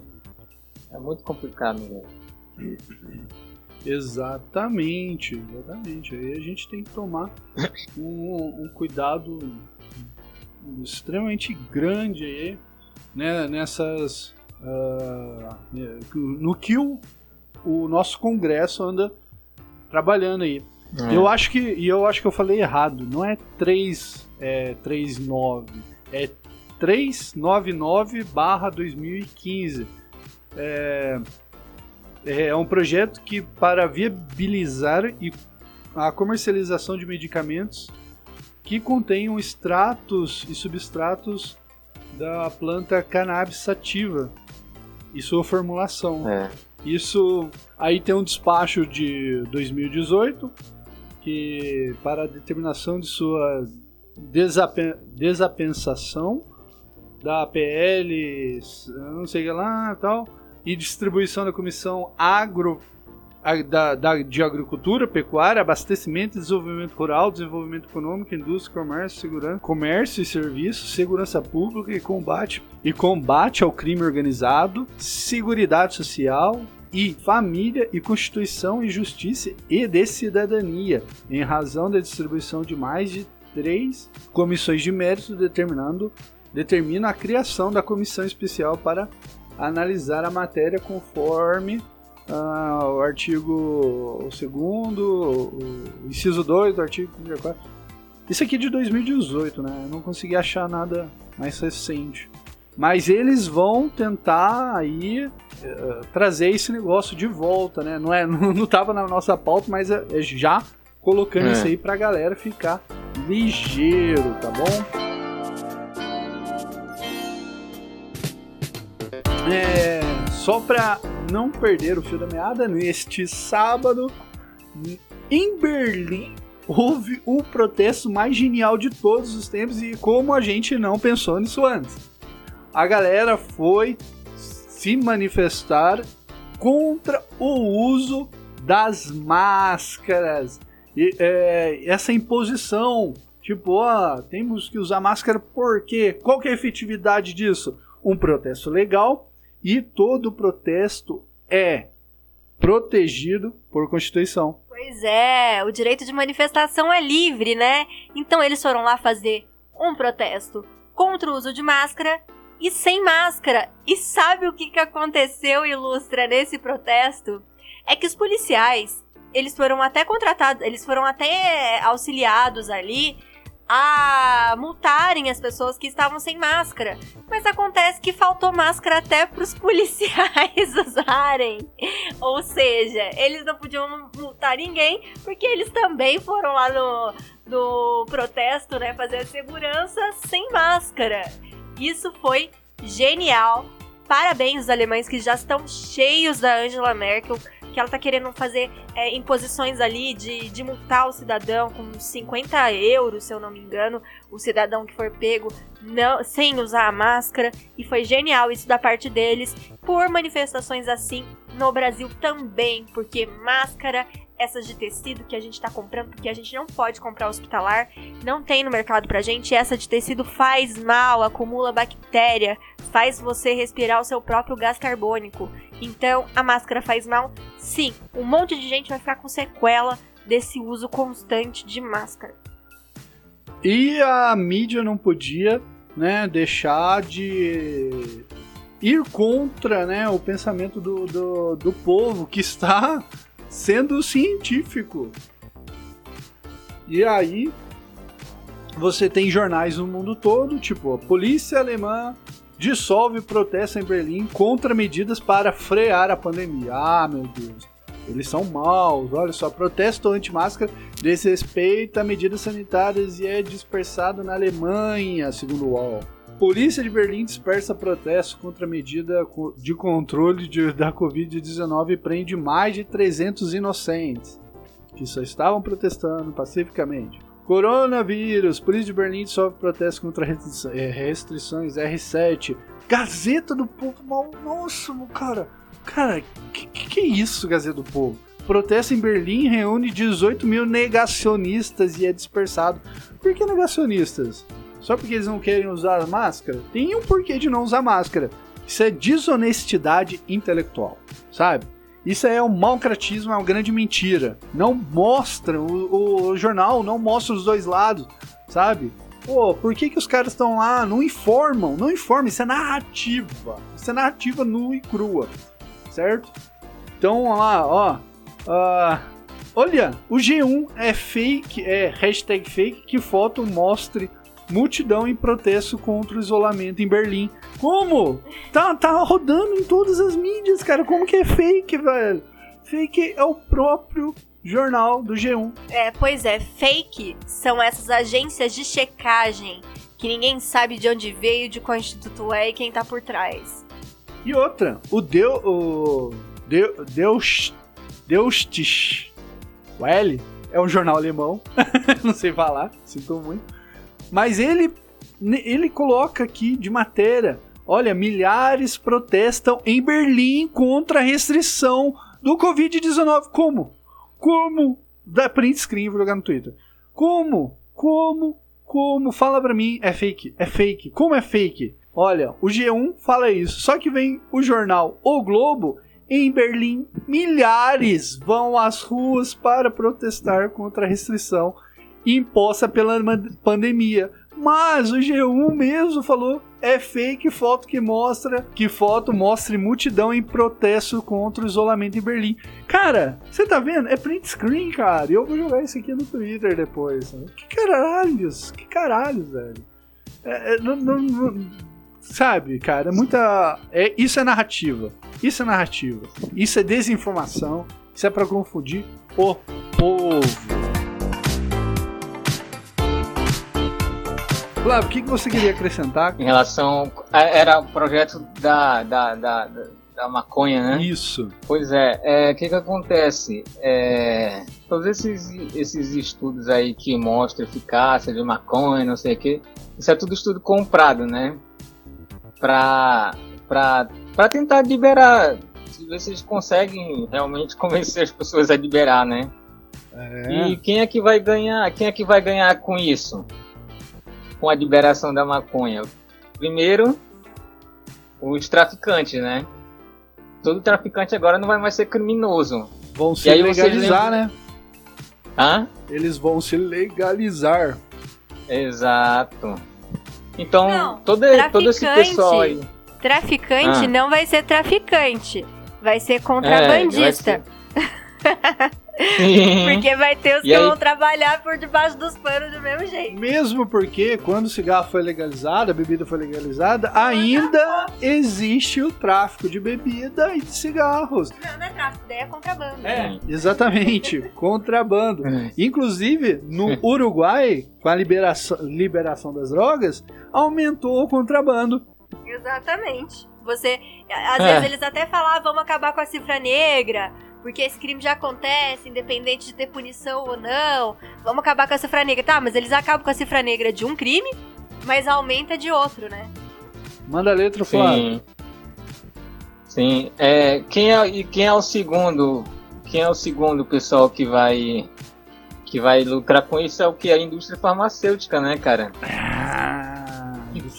É muito complicado, velho. Exatamente, exatamente. Aí a gente tem que tomar um, um cuidado extremamente grande aí, né, nessas. ah, no que o o nosso Congresso anda trabalhando aí. É. Eu acho que e eu acho que eu falei errado. Não é 3 é 39, é 399 barra 2015. É, é um projeto que para viabilizar e a comercialização de medicamentos que contenham extratos e substratos da planta cannabis sativa e sua formulação. É. Isso aí tem um despacho de 2018 que para a determinação de sua desapen desapensação da PL, não sei lá, tal, e distribuição da comissão agro da, da- de agricultura, pecuária, abastecimento, desenvolvimento rural, desenvolvimento econômico, indústria, comércio, segurança, comércio e serviços, segurança pública e combate e combate ao crime organizado, seguridade social e família e constituição e justiça e de cidadania, em razão da distribuição de mais de três comissões de mérito determinando determina a criação da comissão especial para analisar a matéria conforme ah, o artigo 2 o inciso 2 do artigo 34. Isso aqui é de 2018, né? Eu não consegui achar nada mais recente. Mas eles vão tentar aí eh, trazer esse negócio de volta, né? Não, é, não, não tava na nossa pauta, mas é, é já colocando É. isso aí pra galera ficar ligeiro, tá bom? É, só pra não perder o fio da meada, neste sábado, em Berlim, houve o protesto mais genial de todos os tempos e como a gente não pensou nisso antes. A galera foi se manifestar contra o uso das máscaras. E, é, essa imposição, tipo, ó, temos que usar máscara por quê? Qual que é a efetividade disso? Um protesto legal e todo protesto é protegido por Constituição. Pois é, o direito de manifestação é livre, né? Então eles foram lá fazer um protesto contra o uso de máscara e sem máscara. E sabe o que, que aconteceu, Ilustra, nesse protesto? É que os policiais, eles foram até contratados, eles foram até auxiliados ali a multarem as pessoas que estavam sem máscara. Mas acontece que faltou máscara até pros policiais usarem. Ou seja, eles não podiam multar ninguém, porque eles também foram lá no, no protesto, né, fazer a segurança sem máscara. Isso foi genial. Parabéns os alemães que já estão cheios da Angela Merkel, que ela tá querendo fazer é, imposições ali de, de multar o cidadão com 50 euros, se eu não me engano, o cidadão que for pego não, sem usar a máscara. E foi genial isso da parte deles, por manifestações assim no Brasil também, porque máscara, essas de tecido que a gente tá comprando, porque a gente não pode comprar hospitalar, não tem no mercado pra gente, essa de tecido faz mal, acumula bactéria, faz você respirar o seu próprio gás carbônico. Então, a máscara faz mal? Sim, um monte de gente vai ficar com sequela desse uso constante de máscara. E a mídia não podia, né, deixar de ir contra, né, o pensamento do, do, do povo que está sendo científico. E aí você tem jornais no mundo todo, tipo, a polícia alemã dissolve protesto em Berlim contra medidas para frear a pandemia. Ah, meu Deus. Eles são maus, olha só, protesto anti-máscara desrespeita medidas sanitárias e é dispersado na Alemanha, segundo o UOL. Polícia de Berlim dispersa protesto contra a medida de controle de- da Covid-19 e prende mais de 300 inocentes que só estavam protestando pacificamente. Coronavírus, polícia de Berlim dissolve protesto contra eh, restrições R7. Gazeta do Povo, mal- nossa, cara, cara, que que é isso, Gazeta do Povo? Protesto em Berlim reúne 18 mil negacionistas e é dispersado. Por que negacionistas? Só porque eles não querem usar máscara? Tem um porquê de não usar máscara. Isso é desonestidade intelectual, sabe? Isso é um malcratismo, é uma grande mentira. Não mostra, o, o jornal não mostra os dois lados, sabe? Pô, por que, que os caras estão lá? Não informam, não informam, isso é narrativa. Isso é narrativa nua e crua, certo? Então, lá, ó. Ah, olha, o G1 é fake, é hashtag fake, que foto mostre multidão em protesto contra o isolamento em Berlim. Como? Tá, tá rodando em todas as mídias, cara. Como que é fake, velho? Fake é o próprio jornal do G1. É, pois é, fake são essas agências de checagem que ninguém sabe de onde veio, de qual instituto é e quem tá por trás. E outra, o Deu. O Deu, Deus. Deustich. O L é um jornal alemão. Não sei falar, sinto muito. Mas ele, ele coloca aqui de matéria: olha, milhares protestam em Berlim contra a restrição do Covid-19. Como? Como? Da print screen, vou jogar no Twitter. Como? Como? Como? Fala pra mim, é fake, é fake. Como é fake? Olha, o G1 fala isso. Só que vem o jornal O Globo. Em Berlim, milhares vão às ruas para protestar contra a restrição imposta pela pandemia. Mas o G1 mesmo falou é fake foto que mostra que foto mostre multidão em protesto contra o isolamento em Berlim. Cara, você tá vendo? É print screen, cara. Eu vou jogar isso aqui no Twitter depois. Que caralhos? Que caralhos, velho? É, é, não- não- não- sabe, cara, é muita. É, isso é narrativa. Isso é narrativa. Isso é desinformação. Isso é pra confundir o povo. Flávio, o que, que você queria acrescentar? Em relação. a- Era o projeto da, da, da, da, maconha, né? Isso. Pois é, é, o que que acontece? É, todos esses, esses estudos aí que mostram eficácia de maconha, não sei o que, isso é tudo estudo comprado, né? Pra, pra, pra tentar liberar, se ver se eles conseguem realmente convencer as pessoas a liberar, né? É. E quem é que vai ganhar? Quem é que vai ganhar com isso? Com a liberação da maconha? Primeiro, os traficantes, né? Todo traficante agora não vai mais ser criminoso. Vão se legalizar, lembra- né? Hã? Eles vão se legalizar. Exato. Então, Não, todo, todo esse traficante. pessoal aí. Traficante Ah. não vai ser traficante, vai ser contrabandista. É, vai Sim. Porque vai ter os E que aí- vão trabalhar por debaixo dos panos do mesmo jeito. Mesmo porque quando o cigarro foi legalizado, a bebida foi legalizada, ainda existe o tráfico de bebida e de cigarros. Não, não é tráfico, daí é contrabando. É. Exatamente, contrabando. Inclusive, no Uruguai, com a liberação, liberação das drogas, aumentou o contrabando. Exatamente. Você. Às É. vezes eles até falam, "Ah, vamos acabar com a cifra negra, porque esse crime já acontece, independente de ter punição ou não. Vamos acabar com a cifra negra. Tá, mas eles acabam com a cifra negra de um crime, mas aumenta de outro, né? Manda a letra, Flávio. Sim. Sim. É, quem é, e quem é o segundo? Quem é o segundo pessoal que vai que vai lucrar com isso é o que a indústria farmacêutica, né, cara? Ah,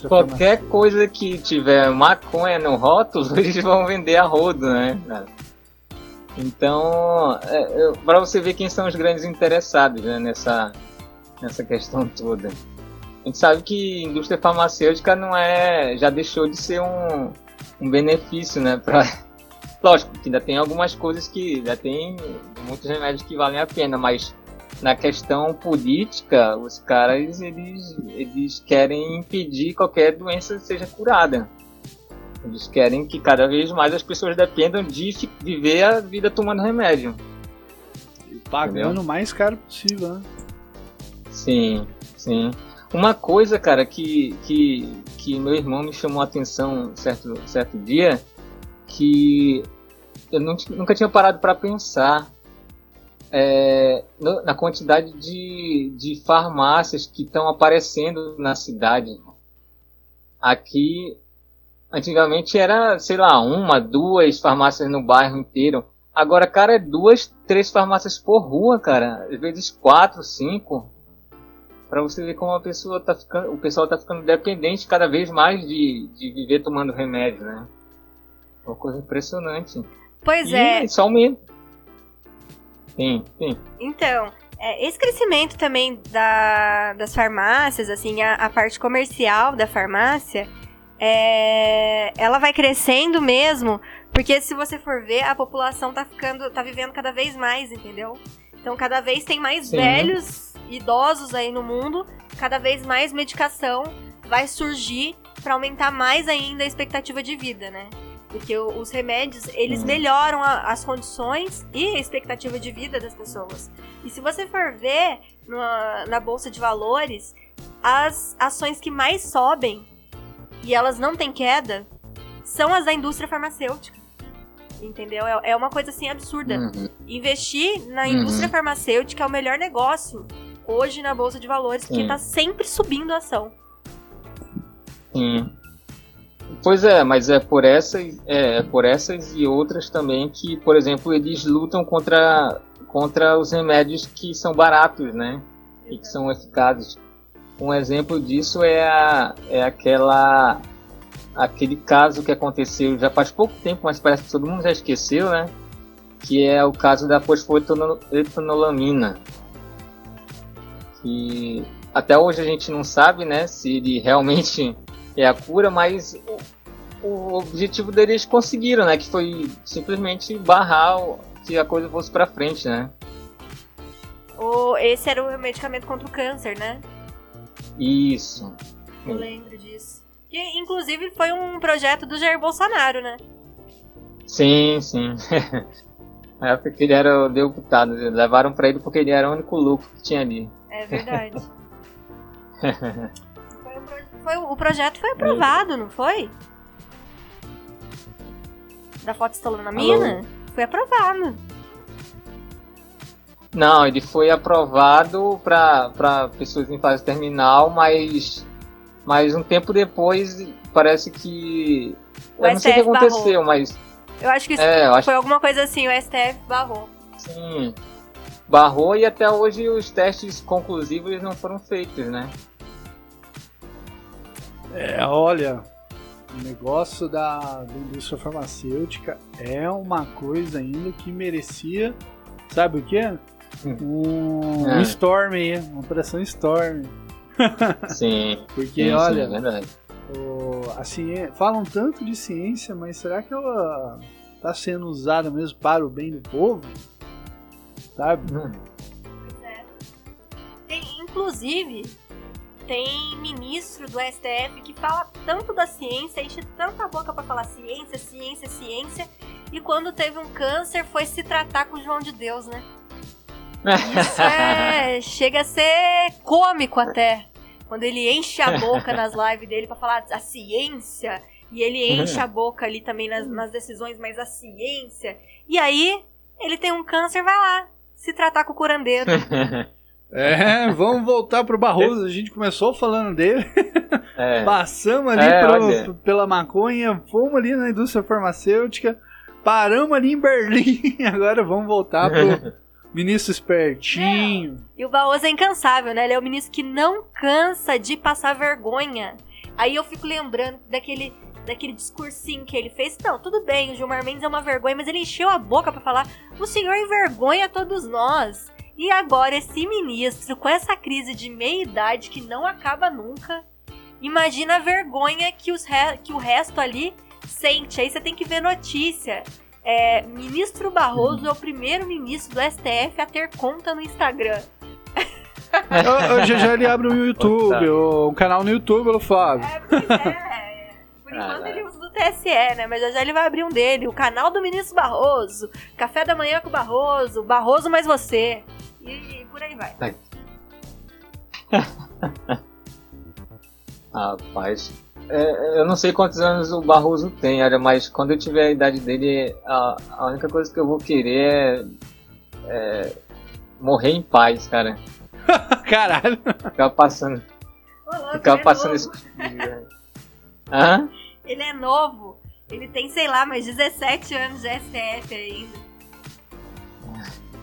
Qualquer coisa que tiver maconha no rótulo, eles vão vender a rodo, né? cara? Então, é, para você ver quem são os grandes interessados né, nessa, nessa questão toda. A gente sabe que indústria farmacêutica não é, já deixou de ser um, um benefício, né? Pra, lógico que ainda tem algumas coisas que ainda tem muitos remédios que valem a pena, mas na questão política, os caras eles, eles querem impedir qualquer doença seja curada. Eles querem que cada vez mais as pessoas dependam de viver a vida tomando remédio. Pagando o mais caro possível, né? Sim, sim. Uma coisa, cara, que, que, que meu irmão me chamou a atenção certo, certo dia, que eu não nunca tinha parado para pensar é, na quantidade de, de farmácias que estão aparecendo na cidade. Aqui, antigamente era, sei lá, uma, duas farmácias no bairro inteiro. Agora, cara, é duas, três farmácias por rua, cara. Às vezes quatro, cinco. Pra você ver como a pessoa tá ficando, o pessoal tá ficando dependente cada vez mais de, de viver tomando remédio, né? Uma coisa impressionante. Pois e é. isso aumenta. Sim, sim. Então, é, esse crescimento também da, das farmácias, assim, a, a parte comercial da farmácia, é, ela vai crescendo mesmo Porque se você for ver, a população tá ficando, tá vivendo cada vez mais, entendeu? Então cada vez tem mais Sim. velhos, idosos aí no mundo, cada vez mais medicação vai surgir pra aumentar mais ainda a expectativa de vida, né? Porque os remédios, eles Hum. melhoram a- as condições e a expectativa de vida das pessoas. E se você for ver na, na bolsa de valores, as ações que mais sobem e elas não têm queda são as da indústria farmacêutica. Entendeu? É, é uma coisa assim absurda. Uhum. Investir na Uhum. indústria farmacêutica é o melhor negócio hoje na bolsa de valores, porque Sim. tá sempre subindo a ação. Sim. Pois é, mas é por essas, é, é por essas e outras também que, por exemplo, eles lutam contra, contra os remédios que são baratos, né? E que são eficazes. Um exemplo disso é, a, é aquela aquele caso que aconteceu já faz pouco tempo, mas parece que todo mundo já esqueceu, né? Que é o caso da fosfoetanolamina. Que até hoje a gente não sabe, né, se ele realmente é a cura, mas o, o objetivo deles conseguiram, né? Que foi simplesmente barrar que a coisa fosse pra frente, né? O, esse era o medicamento contra o câncer, né? Isso. Eu lembro disso. Que, inclusive, foi um projeto do Jair Bolsonaro, né? Sim, sim. Na época que ele era o deputado, levaram pra ele porque ele era o único louco que tinha ali. É verdade. Foi um pro- foi- o projeto foi aprovado, não foi? Da fotostolamina? Foi aprovado. Não, ele foi aprovado para pessoas em fase terminal, mas, mas um tempo depois parece que. O eu não sei o que aconteceu, mas. Eu acho que isso É, eu acho foi alguma coisa assim, o STF barrou. sim. Barrou e até hoje os testes conclusivos não foram feitos, né? É, olha, o negócio da, da indústria farmacêutica é uma coisa ainda que merecia, sabe o quê? Um, um É. storm aí, uma operação storm. Sim. Porque, sim, sim, olha, é verdade. o- a ciência, falam tanto de ciência, mas será que ela está sendo usada mesmo para o bem do povo? Sabe? Hum. Tem, inclusive, tem ministro do STF que fala tanto da ciência, enche tanta boca pra falar ciência, ciência, ciência, e quando teve um câncer foi se tratar com o João de Deus, né? Isso é, chega a ser cômico até. Quando ele enche a boca nas lives dele pra falar a ciência, e ele enche a boca ali também nas, nas decisões, mas a ciência. E aí, ele tem um câncer, vai lá se tratar com o curandeiro. É, vamos voltar pro Barroso. A gente começou falando dele, É. passamos ali É, pro- pela maconha, fomos ali na indústria farmacêutica, paramos ali em Berlim, agora vamos voltar pro ministro espertinho. E o Barroso é incansável, né? Ele é o ministro que não cansa de passar vergonha. Aí eu fico lembrando daquele, daquele discursinho que ele fez. Não, tudo bem, o Gilmar Mendes é uma vergonha, mas ele encheu a boca pra falar: o senhor envergonha todos nós. E agora esse ministro, com essa crise de meia-idade que não acaba nunca, imagina a vergonha que, os re- que o resto ali sente. Aí você tem que ver notícia. É, ministro Barroso é o primeiro ministro do STF a ter conta no Instagram. Eu, eu já já ele abre um YouTube, um canal no YouTube, ô Flávio. É, pois é. Por enquanto Caralho. ele usa do TSE, né? Mas já já ele vai abrir um dele, o canal do ministro Barroso, Café da Manhã com o Barroso, Barroso mais você. E, por aí vai. Rapaz, é, eu não sei quantos anos o Barroso tem, olha, mas quando eu tiver a idade dele, a, a única coisa que eu vou querer é, é morrer em paz, cara. Caralho. Ficar passando, Ô, louco, ficar ele, é passando novo. esse. Hã? ele é novo. Ele tem, sei lá, mais 17 anos de STF ainda.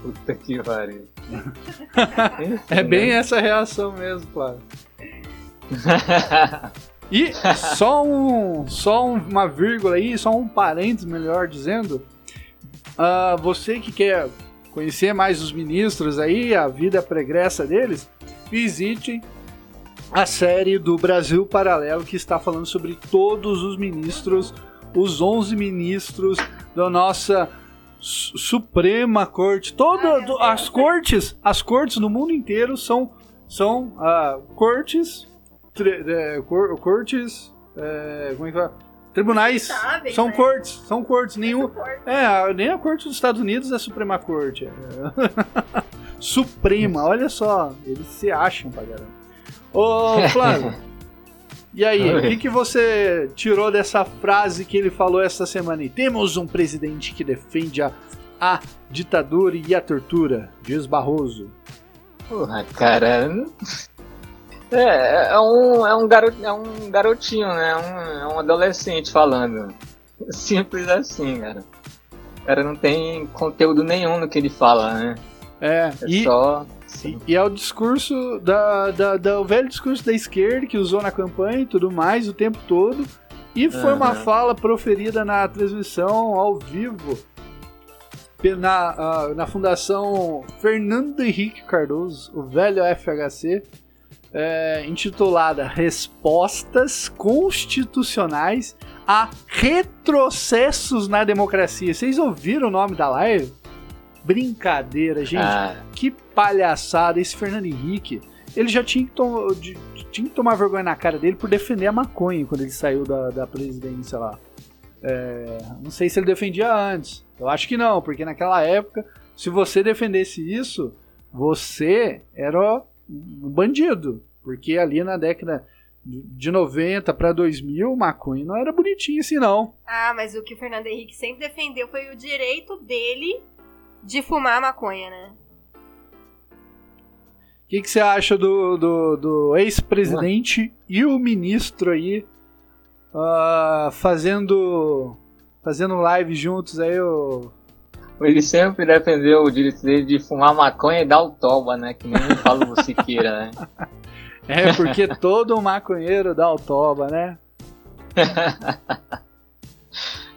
Puta que pariu. É bem essa reação mesmo, Flávio. E só um, só um- uma vírgula aí, só um parênteses, melhor dizendo. Ah, você que quer conhecer mais os ministros aí, a vida pregressa deles, visite a série do Brasil Paralelo que está falando sobre todos os ministros, os 11 ministros da nossa su- Suprema Corte. Toda, Ai, meu do- Deus. as cortes, as cortes do mundo inteiro são, são ah, cortes, é, cor- cortes, é, como é que fala? Tribunais, Responsáveis, são né? cortes, são cortes, nenhum, é, a- nem a corte dos Estados Unidos é a Suprema Corte. é. Suprema, olha só, eles se acham pra caramba. Ô, Flávio, e aí, o que, que você tirou dessa frase que ele falou essa semana aí? Temos um presidente que defende a, a ditadura e a tortura, diz Barroso. Porra, cara. É, é um, é um, garo, é um garotinho, né? É um, é um adolescente falando. Simples assim, cara. O cara não tem conteúdo nenhum no que ele fala, né? É, É e, só. e, e é o discurso da, da, da- o velho discurso da esquerda que usou na campanha e tudo mais o tempo todo. E foi uma Aham. fala proferida na transmissão ao vivo na, na Fundação Fernando Henrique Cardoso, o velho FHC, é, intitulada Respostas Constitucionais a Retrocessos na Democracia. Vocês ouviram o nome da live? Brincadeira, gente. Ah, Que palhaçada, esse Fernando Henrique. Ele já tinha que, de- tinha que tomar vergonha na cara dele por defender a maconha quando ele saiu da, da presidência lá. É, não sei se ele defendia antes. Eu acho que não, porque naquela época, se você defendesse isso, você era bandido. Porque ali na década de 90 para 2000, maconha não era bonitinho assim, não. Ah, mas o que o Fernando Henrique sempre defendeu foi o direito dele de fumar maconha, né? O que, que você acha do, do, do ex-presidente e o ministro aí ah, fazendo fazendo live juntos aí? O... ele sempre defendeu o direito dele de fumar maconha e dar o toba, né? Que nem o Paulo Siqueira, né? É porque todo maconheiro dá o toba, né?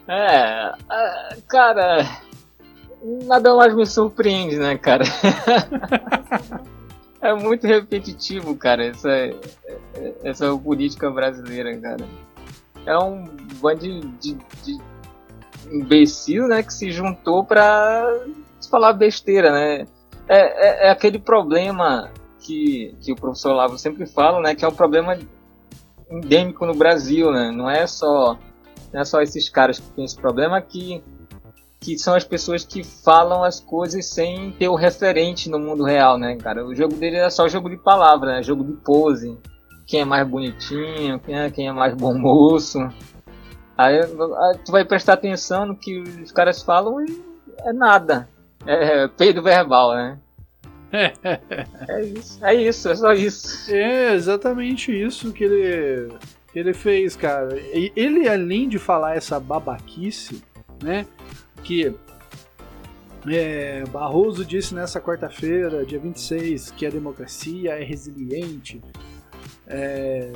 É, ah, cara, nada mais me surpreende, né, cara? é muito repetitivo, cara, essa, essa política brasileira, cara. É um bando de, de, de imbecil, né, que se juntou pra falar besteira, né? É, é, é aquele problema que, que o professor Lavo sempre fala, né, que é um problema endêmico no Brasil, né? Não é só não é só esses caras que têm esse problema que que são as pessoas que falam as coisas sem ter o referente no mundo real, né, cara? O jogo dele é só jogo de palavra, né? Jogo de pose. Quem é mais bonitinho, quem é, quem é mais bom moço. Aí, aí tu vai prestar atenção no que os caras falam e é nada. É, é peido verbal, né? É isso, é isso, é só isso. É exatamente isso que ele, que ele fez, cara. E ele, além de falar essa babaquice, né? Que é, Barroso disse nessa quarta-feira, dia 26, que a democracia é resiliente, é,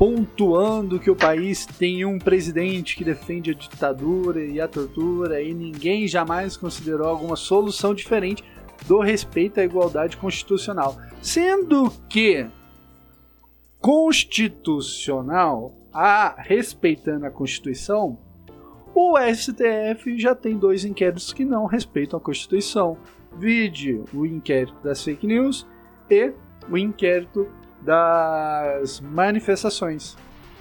pontuando que o país tem um presidente que defende a ditadura e a tortura e ninguém jamais considerou alguma solução diferente do respeito à igualdade constitucional. Sendo que constitucional, a, respeitando a Constituição, o STF já tem dois inquéritos que não respeitam a Constituição. Vide o inquérito das fake news e o inquérito das manifestações,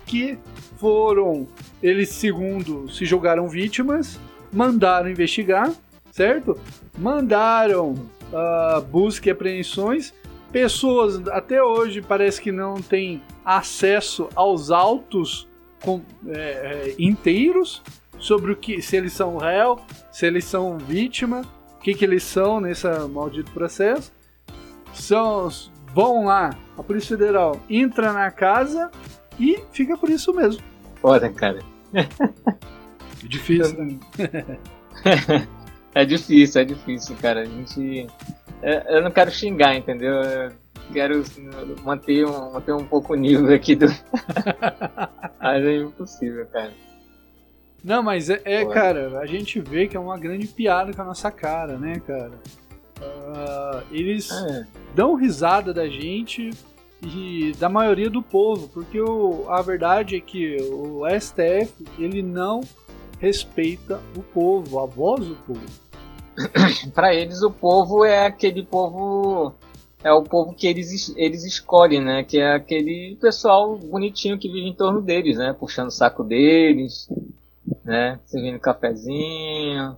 que foram, eles segundo se julgaram vítimas, mandaram investigar, certo? Mandaram uh, busca e apreensões. Pessoas até hoje parece que não têm acesso aos autos com, é, é, inteiros sobre o que se eles são réu, se eles são vítima, o que, que eles são nesse maldito processo. São, vão lá, a Polícia Federal entra na casa e fica por isso mesmo. Foda, cara. Difícil, né? é difícil, é difícil, cara. A gente. é, Eu não quero xingar, entendeu? Eu quero manter um, manter um pouco o nível aqui do. Mas é impossível, cara. Não, mas é, é, cara, a gente vê que é uma grande piada com a nossa cara, né, cara? Ah, eles É. dão risada da gente e da maioria do povo, porque o- a verdade é que o STF ele não respeita o povo, a voz do povo. Pra eles, o povo é aquele povo. É o povo que eles, es- eles escolhem, né? Que é aquele pessoal bonitinho que vive em torno deles, né? Puxando o saco deles, né? Servindo cafezinho,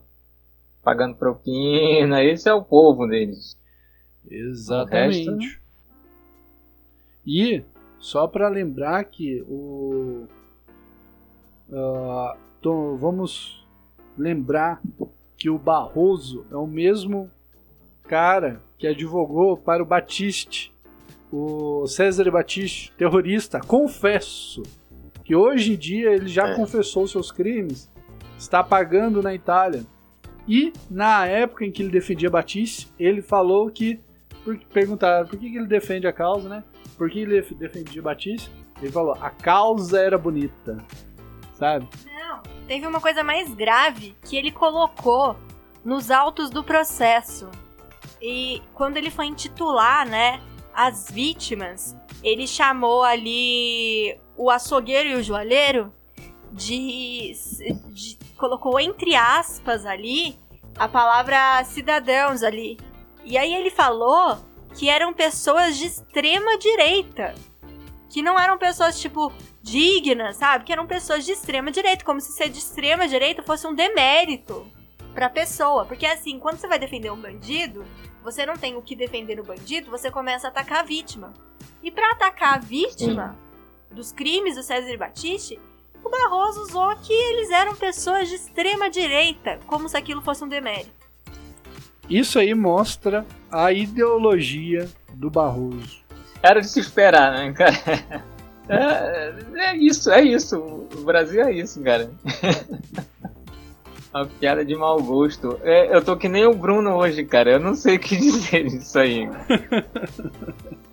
pagando propina. Esse é o povo deles. Exatamente. Resto, E só para lembrar que o então, vamos lembrar que o Barroso é o mesmo cara que advogou para o Batiste, o César Batiste, terrorista. Confesso que hoje em dia ele já É. confessou seus crimes, está pagando na Itália. E na época em que ele defendia Batiste, ele falou que perguntaram por que, que ele defende a causa, né? Por que ele def- defendia Batiste? Ele falou: a causa era bonita, sabe? Não, teve uma coisa mais grave que ele colocou nos autos do processo. E quando ele foi intitular, né, as vítimas, ele chamou ali o açougueiro e o joalheiro de, de- colocou entre aspas ali a palavra cidadãos ali. E aí ele falou que eram pessoas de extrema direita, que não eram pessoas tipo dignas, sabe? Que eram pessoas de extrema direita, como se ser de extrema direita fosse um demérito pra pessoa. Porque assim, quando você vai defender um bandido, você não tem o que defender o bandido, você começa a atacar a vítima. E pra atacar a vítima dos crimes do César Batiste, o Barroso usou que eles eram pessoas de extrema direita, como se aquilo fosse um demérito. Isso aí mostra a ideologia do Barroso. Era de se esperar, né, cara? É, é isso, é isso. O Brasil é isso, cara. Uma piada de mau gosto. É, eu tô que nem o Bruno hoje, cara. Eu não sei o que dizer disso aí.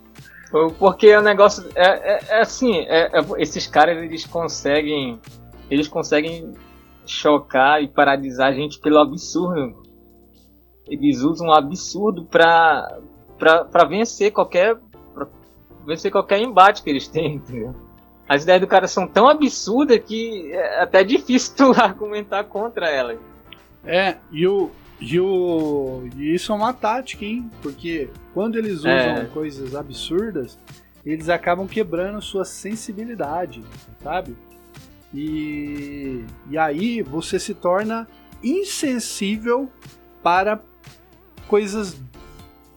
Porque o negócio é, é- é assim, é- é- esses caras eles conseguem, eles conseguem chocar e paralisar a gente pelo absurdo. Eles usam o absurdo pra, pra vencer qualquer pra vencer qualquer embate que eles têm, entendeu? As ideias do cara são tão absurdas que é até difícil tu argumentar contra elas. É, e o. E, o, e isso é uma tática, hein? Porque quando eles usam É. coisas absurdas, eles acabam quebrando sua sensibilidade, sabe? E, e aí você se torna insensível para coisas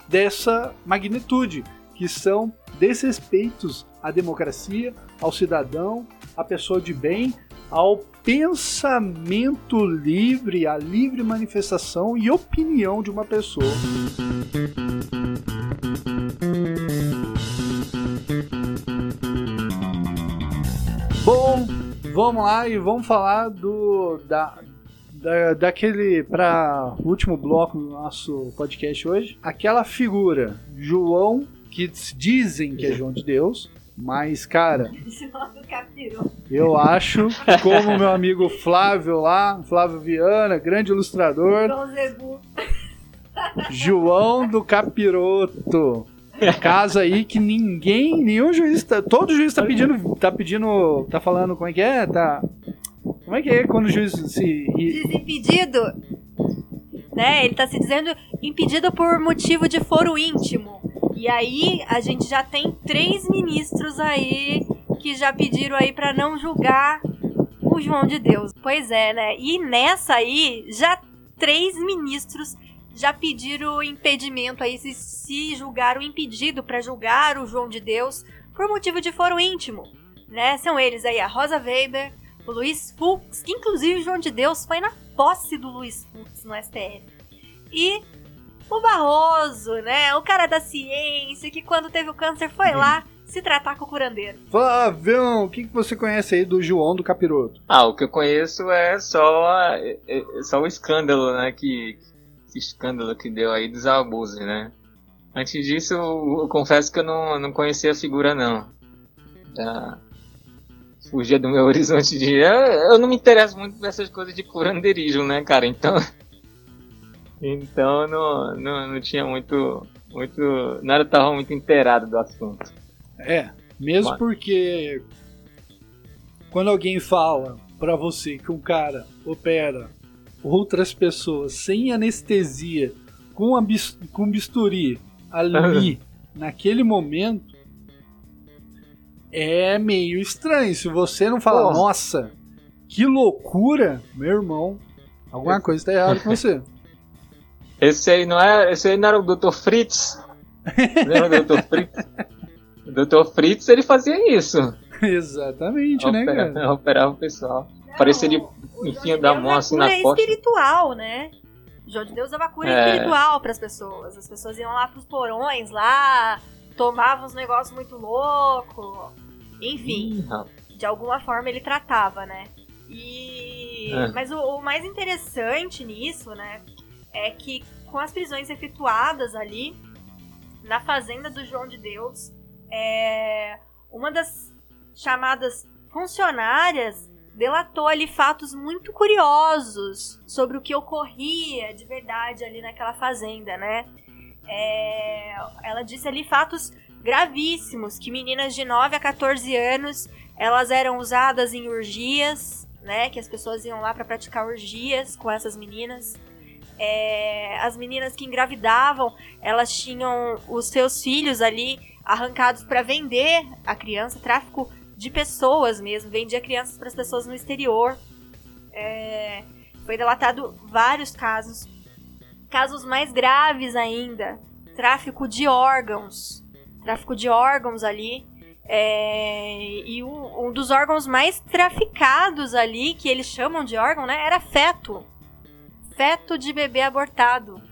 dessa magnitude, que são desrespeitos à democracia, ao cidadão, à pessoa de bem, ao pensamento livre, à livre manifestação e opinião de uma pessoa. Bom, vamos lá e vamos falar do da, da daquele para último bloco do nosso podcast hoje, aquela figura João que dizem que é João de Deus, mas cara, eu acho, como meu amigo Flávio lá, Flávio Viana, grande ilustrador, João do Capiroto. Casa aí que ninguém, nenhum juiz, tá, todo juiz tá pedindo, tá pedindo, tá falando como é que é, tá, como é que é quando o juiz se, Desimpedido, né? Ele tá se dizendo impedido por motivo de foro íntimo. E aí a gente já tem três ministros aí que já pediram aí pra não julgar o João de Deus. Pois é, né? E nessa aí já três ministros já pediram impedimento aí, se, se julgaram impedido pra julgar o João de Deus por motivo de foro íntimo, né? São eles aí a Rosa Weber, o Luiz Fux, que inclusive o João de Deus foi na posse do Luiz Fux no STF. E o Barroso, né? O cara da ciência que quando teve o câncer foi lá se tratar com o curandeiro. Flavião, o que, que você conhece aí do João do Capiroto? Ah, o que eu conheço é só, é, é só o escândalo, né? Que, esse escândalo que deu aí dos abusos, né? Antes disso, eu, eu confesso que eu não, não conhecia a figura, não. Já fugia do meu horizonte de. Eu, eu não me interesso muito por essas coisas de curandeirismo, né, cara? Então. Então não, não, não tinha muito. muito não era tava muito inteirado do assunto. É, mesmo Mas- porque quando alguém fala pra você que um cara opera outras pessoas sem anestesia, com, a com bisturi ali, naquele momento, é meio estranho. Se você não falar, Porra. nossa, que loucura, meu irmão, alguma coisa tá errada com você. Esse aí não é. Esse aí não era o Dr. Fritz? Lembra do Dr. Fritz? O Dr. Fritz ele fazia isso. Exatamente, né, Opera- cara? Operava o pessoal. Parecia ele enfia de da mão é assim na cura costa. espiritual, né? O João de Deus dava cura É. espiritual pras pessoas. As pessoas iam lá pros porões lá, tomavam uns negócios muito loucos. Enfim, rapaz. de alguma forma ele tratava, né? E É. mas o, o mais interessante nisso, né, é que com as prisões efetuadas ali na fazenda do João de Deus, é, uma das chamadas funcionárias delatou ali fatos muito curiosos sobre o que ocorria de verdade ali naquela fazenda, né? É, ela disse ali fatos gravíssimos, que meninas de 9 a 14 anos, elas eram usadas em urgias, né, que as pessoas iam lá para praticar urgias com essas meninas. É, as meninas que engravidavam, elas tinham os seus filhos ali arrancados para vender a criança, tráfico de pessoas mesmo, vendia crianças para as pessoas no exterior. É, foi delatado vários casos, casos mais graves ainda, tráfico de órgãos, tráfico de órgãos ali. É, e um, um dos órgãos mais traficados ali, que eles chamam de órgão, né, era feto. Feto de bebê abortado.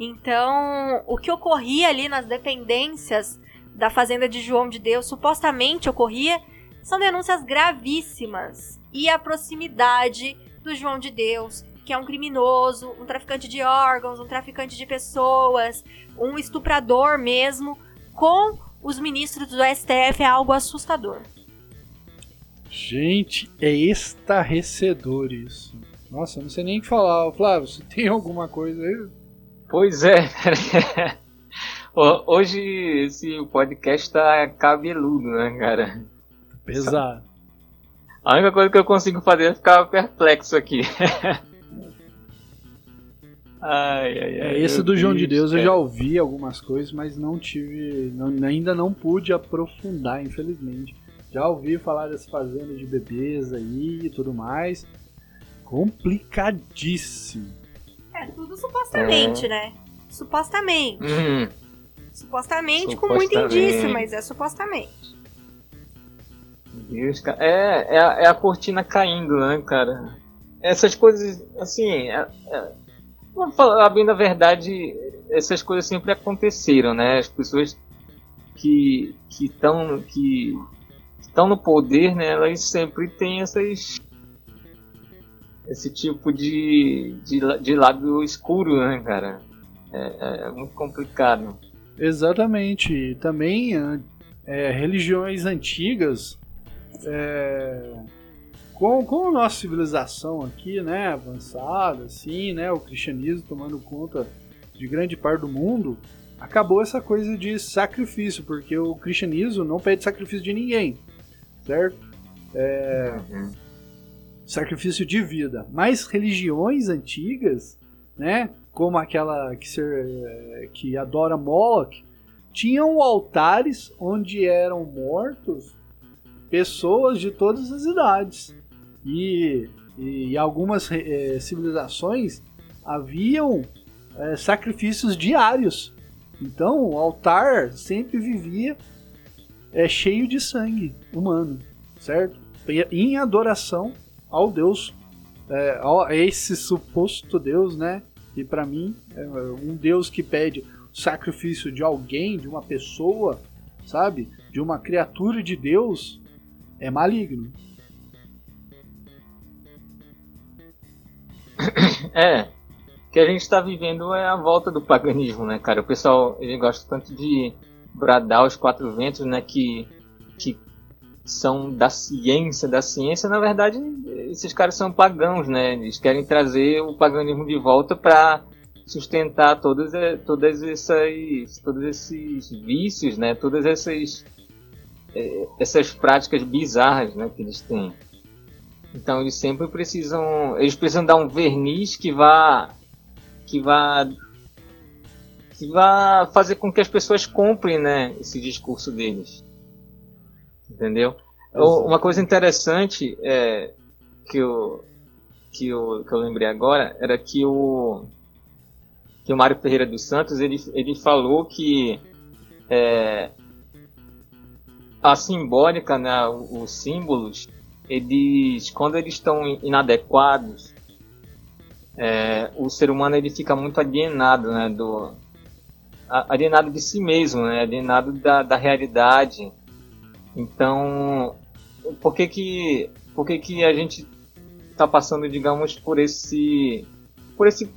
Então, o que ocorria ali nas dependências da fazenda de João de Deus, supostamente ocorria, são denúncias gravíssimas. E a proximidade do João de Deus, que é um criminoso, um traficante de órgãos, um traficante de pessoas, um estuprador mesmo, com os ministros do STF é algo assustador. Gente, é estarrecedor isso. Nossa, eu não sei nem o que falar. Ô, Flávio, você tem alguma coisa aí? Pois é. Ho- Hoje esse podcast tá cabeludo, né, cara? Pesado. A única coisa que eu consigo fazer é ficar perplexo aqui. ai, ai, ai. É, esse do João de Deus eu cara. já ouvi algumas coisas, mas não tive. não- ainda não pude aprofundar, infelizmente. Já ouvi falar das fazendas de bebês aí e tudo mais. Complicadíssimo. É, tudo supostamente, né? Supostamente. Hum, Supostamente com muito Supostamente. indício, mas é supostamente. Deus, cara. É, é, a, é a cortina caindo, né, cara? Essas coisas, assim. É, é, vamos falar bem da verdade, essas coisas sempre aconteceram, né? As pessoas que que estão que estão no poder, né? Elas sempre têm essas esse tipo de, de, de lado escuro, né, cara? É, é muito complicado. Exatamente. E Também ah, é, religiões antigas, é, com, com a nossa civilização aqui, né, avançada, assim, né, o cristianismo tomando conta de grande parte do mundo, acabou essa coisa de sacrifício, porque o cristianismo não pede sacrifício de ninguém, certo? Uhum. Sacrifício de vida. Mas religiões antigas, né, como aquela que, ser, eh, que adora Moloch, tinham altares onde eram mortos pessoas de todas as idades. E, e algumas eh, civilizações haviam eh, sacrifícios diários. Então o altar sempre vivia eh, cheio de sangue humano, certo? Em adoração ao Deus, é, a esse suposto Deus, né? E pra mim, é um Deus que pede sacrifício de alguém, de uma pessoa, sabe? De uma criatura de Deus, é maligno. É, que a gente está vivendo é a volta do paganismo, né, cara? O pessoal ele gosta tanto de bradar os quatro ventos, né, que, que são da ciência, da ciência. Na verdade, esses caras são pagãos, né? Eles querem trazer o paganismo de volta para sustentar todas, eh, todas essas, todos esses vícios, né? Todas essas, eh, essas práticas bizarras, né, que eles têm. Então eles sempre precisam, eles precisam dar um verniz que vá que vá que vá fazer com que as pessoas comprem, né, esse discurso deles. Entendeu? Exato. Uma coisa interessante é que eu que eu, que eu lembrei agora era que o que o Mário Ferreira dos Santos ele, ele falou que é, a simbólica, né, os símbolos, eles quando eles estão inadequados, é, o ser humano ele fica muito alienado, né, do alienado de si mesmo, né, alienado da, da realidade. Então, por que que por que que a gente está passando, digamos, por esse por esse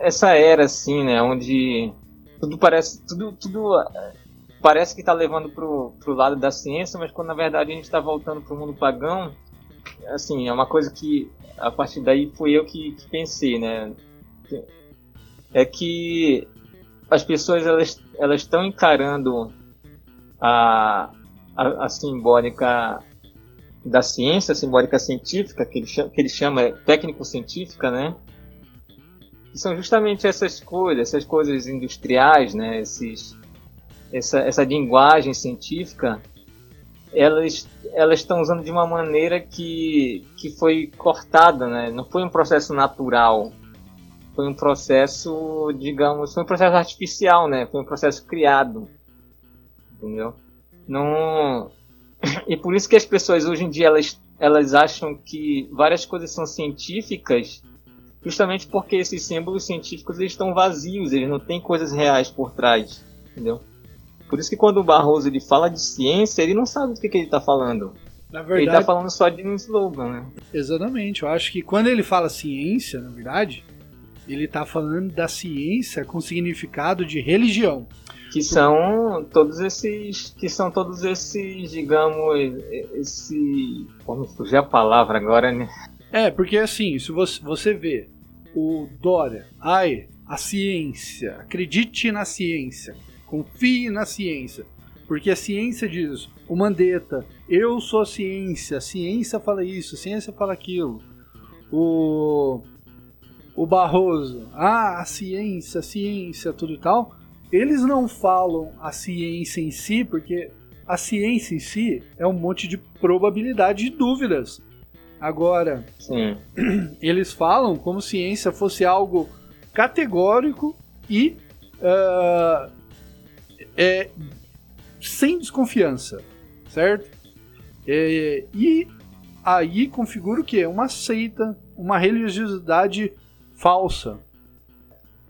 essa era assim, né, onde tudo parece tudo tudo é, parece que está levando pro, pro lado da ciência, mas quando na verdade a gente está voltando pro mundo pagão, assim, é uma coisa que a partir daí foi eu que, que pensei, né? É que as pessoas elas elas estão encarando a, a, a simbólica da ciência, a simbólica científica, que ele chama, que ele chama técnico-científica, né? Que são justamente essas coisas, essas coisas industriais, né? Esses, essa, essa linguagem científica, elas elas estão usando de uma maneira que, que foi cortada, né? Não foi um processo natural. Foi um processo, digamos, foi um processo artificial, né? Foi um processo criado. Entendeu? Não e por isso que as pessoas hoje em dia elas elas acham que várias coisas são científicas, justamente porque esses símbolos científicos eles estão vazios, eles não têm coisas reais por trás, entendeu? Por isso que quando o Barroso ele fala de ciência, ele não sabe do que, que ele está falando. Na Ele está verdade, falando só de um slogan, né? exatamente. Eu acho que quando ele fala ciência, na verdade, ele tá falando da ciência com significado de religião. Que são todos esses, que são todos esses, digamos, esse, como fugir a palavra agora, né? É, porque assim, se você, você vê o Dória, ai, a ciência, acredite na ciência, confie na ciência, porque a ciência diz, o Mandetta, eu sou a ciência, a ciência fala isso, a ciência fala aquilo. O, o Barroso, ah, a ciência, a ciência, tudo e tal. Eles não falam a ciência em si, porque a ciência em si é um monte de probabilidade e dúvidas. Agora, Sim. eles falam como se ciência fosse algo categórico e ah, é, sem desconfiança, certo? É, e aí configura o que? Uma seita, uma religiosidade falsa.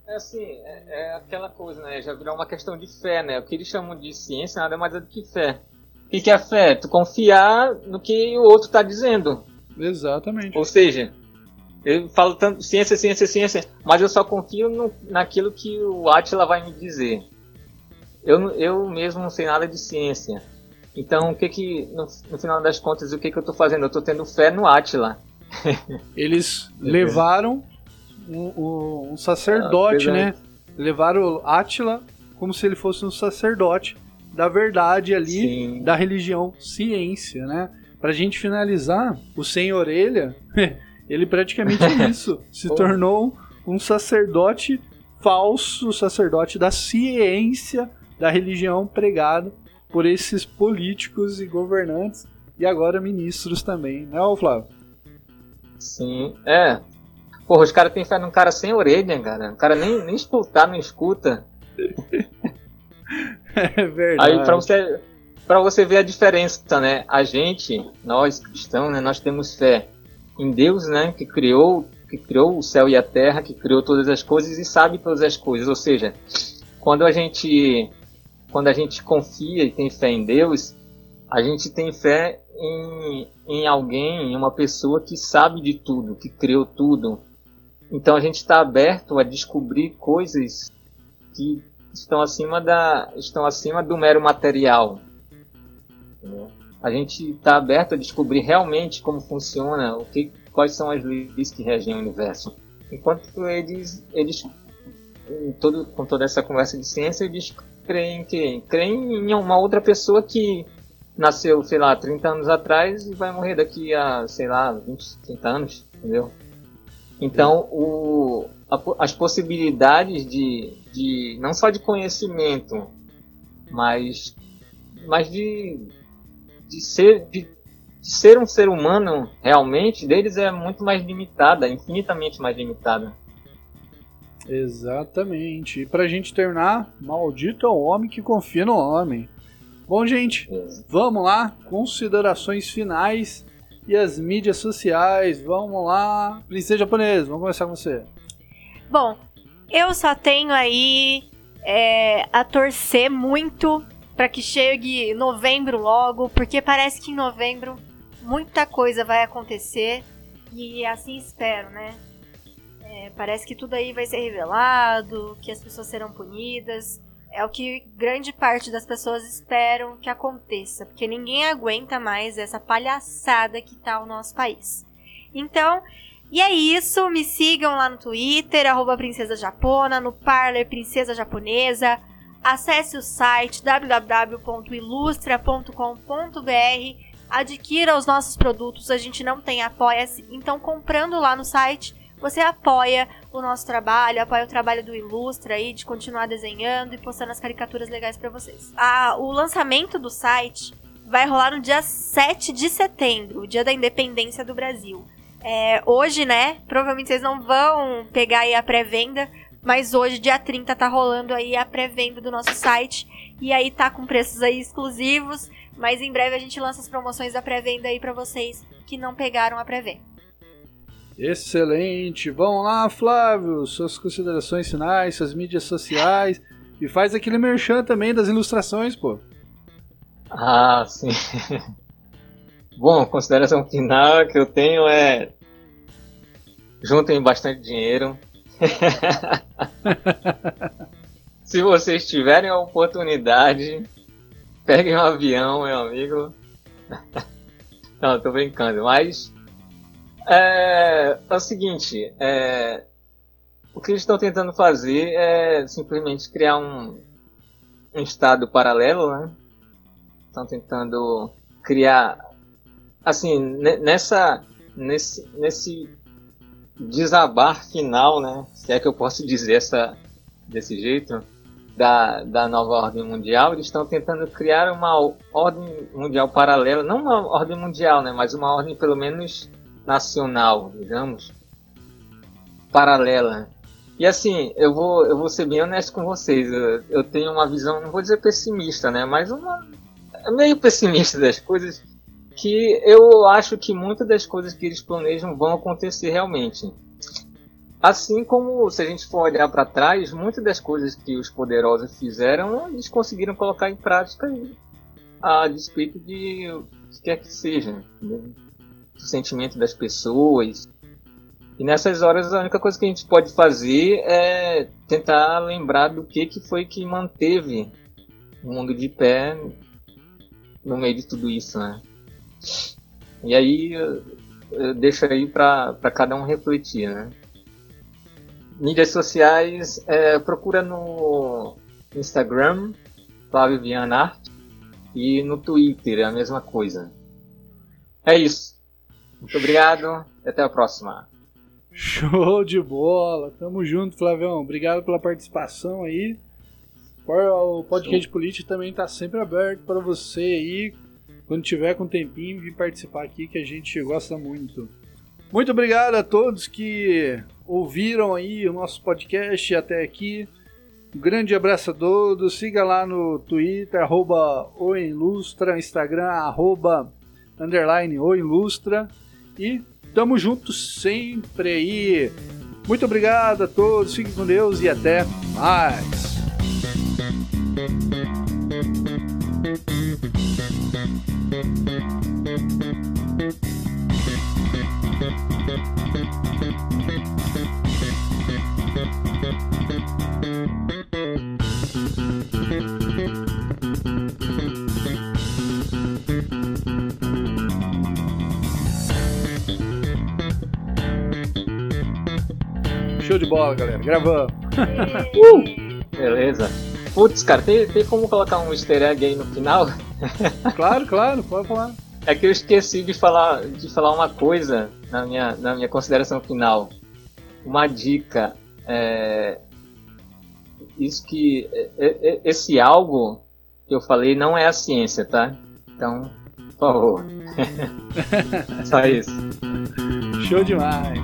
É assim, é, é aquela coisa, né? Já virou uma questão de fé, né? O que eles chamam de ciência nada mais é do que fé. O que que é fé? Tu confiar no que o outro está dizendo. Exatamente. Ou seja, eu falo tanto ciência, ciência, ciência, mas eu só confio no, naquilo que o Atila vai me dizer. Eu, eu mesmo não sei nada de ciência. Então, o que que, no, no final das contas, o que que eu tô fazendo? Eu tô tendo fé no Atila. Eles levaram um, um- sacerdote, Ah, né? Levaram Átila como se ele fosse um sacerdote da verdade ali, Sim. da religião ciência, né? Pra gente finalizar, o Sem Orelha, ele praticamente é isso. Se tornou um sacerdote falso, sacerdote da ciência da religião pregado por esses políticos e governantes e agora ministros também, né, Flávio? Sim, é. Porra, os caras têm fé num cara sem orelha, cara. O cara nem, nem escutar, não escuta. É verdade. Aí pra você, pra você ver a diferença, né? A gente, nós cristãos, né? Nós temos fé em Deus, né? Que criou, que criou o céu e a terra, que criou todas as coisas e sabe todas as coisas. Ou seja, quando a gente, quando a gente confia e tem fé em Deus, a gente tem fé em, em alguém, em uma pessoa que sabe de tudo, que criou tudo. Então a gente está aberto a descobrir coisas que estão acima da estão acima do mero material. A gente está aberto a descobrir realmente como funciona, o que, quais são as leis que regem o universo. Enquanto eles, eles todo, com toda essa conversa de ciência, eles creem que creem em uma outra pessoa que nasceu, sei lá, 30 anos atrás e vai morrer daqui a, sei lá, 20, 30 anos, entendeu? Então, o, a, as possibilidades de, de, não só de conhecimento, mas, mas de, de, ser, de, de ser um ser humano realmente, deles é muito mais limitada, infinitamente mais limitada. Exatamente. E pra gente terminar, maldito é o homem que confia no homem. Bom, gente, vamos lá. Considerações finais e as mídias sociais. Vamos lá. Princesa japonesa, vamos começar com você. Bom, eu só tenho aí é, a torcer muito para que chegue novembro logo, porque parece que em novembro muita coisa vai acontecer e assim espero, né? É, parece que tudo aí vai ser revelado, que as pessoas serão punidas. É o que grande parte das pessoas esperam que aconteça, porque ninguém aguenta mais essa palhaçada que tá o nosso país. Então, e é isso, me sigam lá no Twitter, arroba Princesa Japona, no Parler Princesa Japonesa. Acesse o site www.ilustra.com.br, adquira os nossos produtos, a gente não tem apoia-se, então comprando lá no site você apoia o nosso trabalho, apoia o trabalho do Ilustra aí, de continuar desenhando e postando as caricaturas legais para vocês. Ah, o lançamento do site vai rolar no dia 7 de setembro, o dia da independência do Brasil. É, hoje, né, provavelmente vocês não vão pegar aí a pré-venda, mas hoje, dia 30, tá rolando aí a pré-venda do nosso site. E aí tá com preços aí exclusivos, mas em breve a gente lança as promoções da pré-venda aí para vocês que não pegaram a pré-venda. Excelente. Vamos lá, Flávio, suas considerações finais, suas mídias sociais e faz aquele merchan também das ilustrações, pô. Ah, sim. Bom, consideração final que eu tenho é juntem bastante dinheiro. Se vocês tiverem a oportunidade, peguem um avião, meu amigo. Não, tô brincando, mas é, é o seguinte, é, o que eles estão tentando fazer é simplesmente criar um, um estado paralelo, né? Estão tentando criar, assim, nessa, nesse, nesse desabar final, né? Se é que eu posso dizer essa, desse jeito, da, da nova ordem mundial, eles estão tentando criar uma ordem mundial paralela, não uma ordem mundial, né? Mas uma ordem pelo menos nacional, digamos, paralela. E assim, eu vou, eu vou ser bem honesto com vocês. Eu, eu tenho uma visão, não vou dizer pessimista, né? Mas uma meio pessimista das coisas que eu acho que muitas das coisas que eles planejam vão acontecer realmente. Assim como, se a gente for olhar para trás, muitas das coisas que os poderosos fizeram, eles conseguiram colocar em prática a despeito de o que quer que seja. Entendeu? Do sentimento das pessoas. E nessas horas a única coisa que a gente pode fazer é tentar lembrar do que, que foi que manteve o mundo de pé no meio de tudo isso, né? E aí deixo aí para cada um refletir, né? Mídias sociais, é, procura no Instagram, Flávio Viana Arte, e no Twitter, é a mesma coisa. É isso. Muito obrigado e até a próxima. Show de bola. Tamo junto, Flavião. Obrigado pela participação aí. O podcast Show. política também tá sempre aberto para você aí. Quando tiver com tempinho, vir participar aqui que a gente gosta muito. Muito obrigado a todos que ouviram aí o nosso podcast até aqui. Um grande abraço a todos. Siga lá no Twitter, arroba Oilustra, Instagram, arroba underline Oilustra. E tamo juntos sempre aí. Muito obrigado a todos, fiquem com Deus e até mais. Show de bola, galera. Gravamos. uh! Beleza. Putz, cara, tem, tem como colocar um easter egg aí no final? Claro, claro, pode falar. É que eu esqueci de falar, de falar uma coisa na minha, na minha consideração final. Uma dica. É, isso que. é- é- Esse algo que eu falei não é a ciência, tá? Então, por favor. Só isso. Show demais.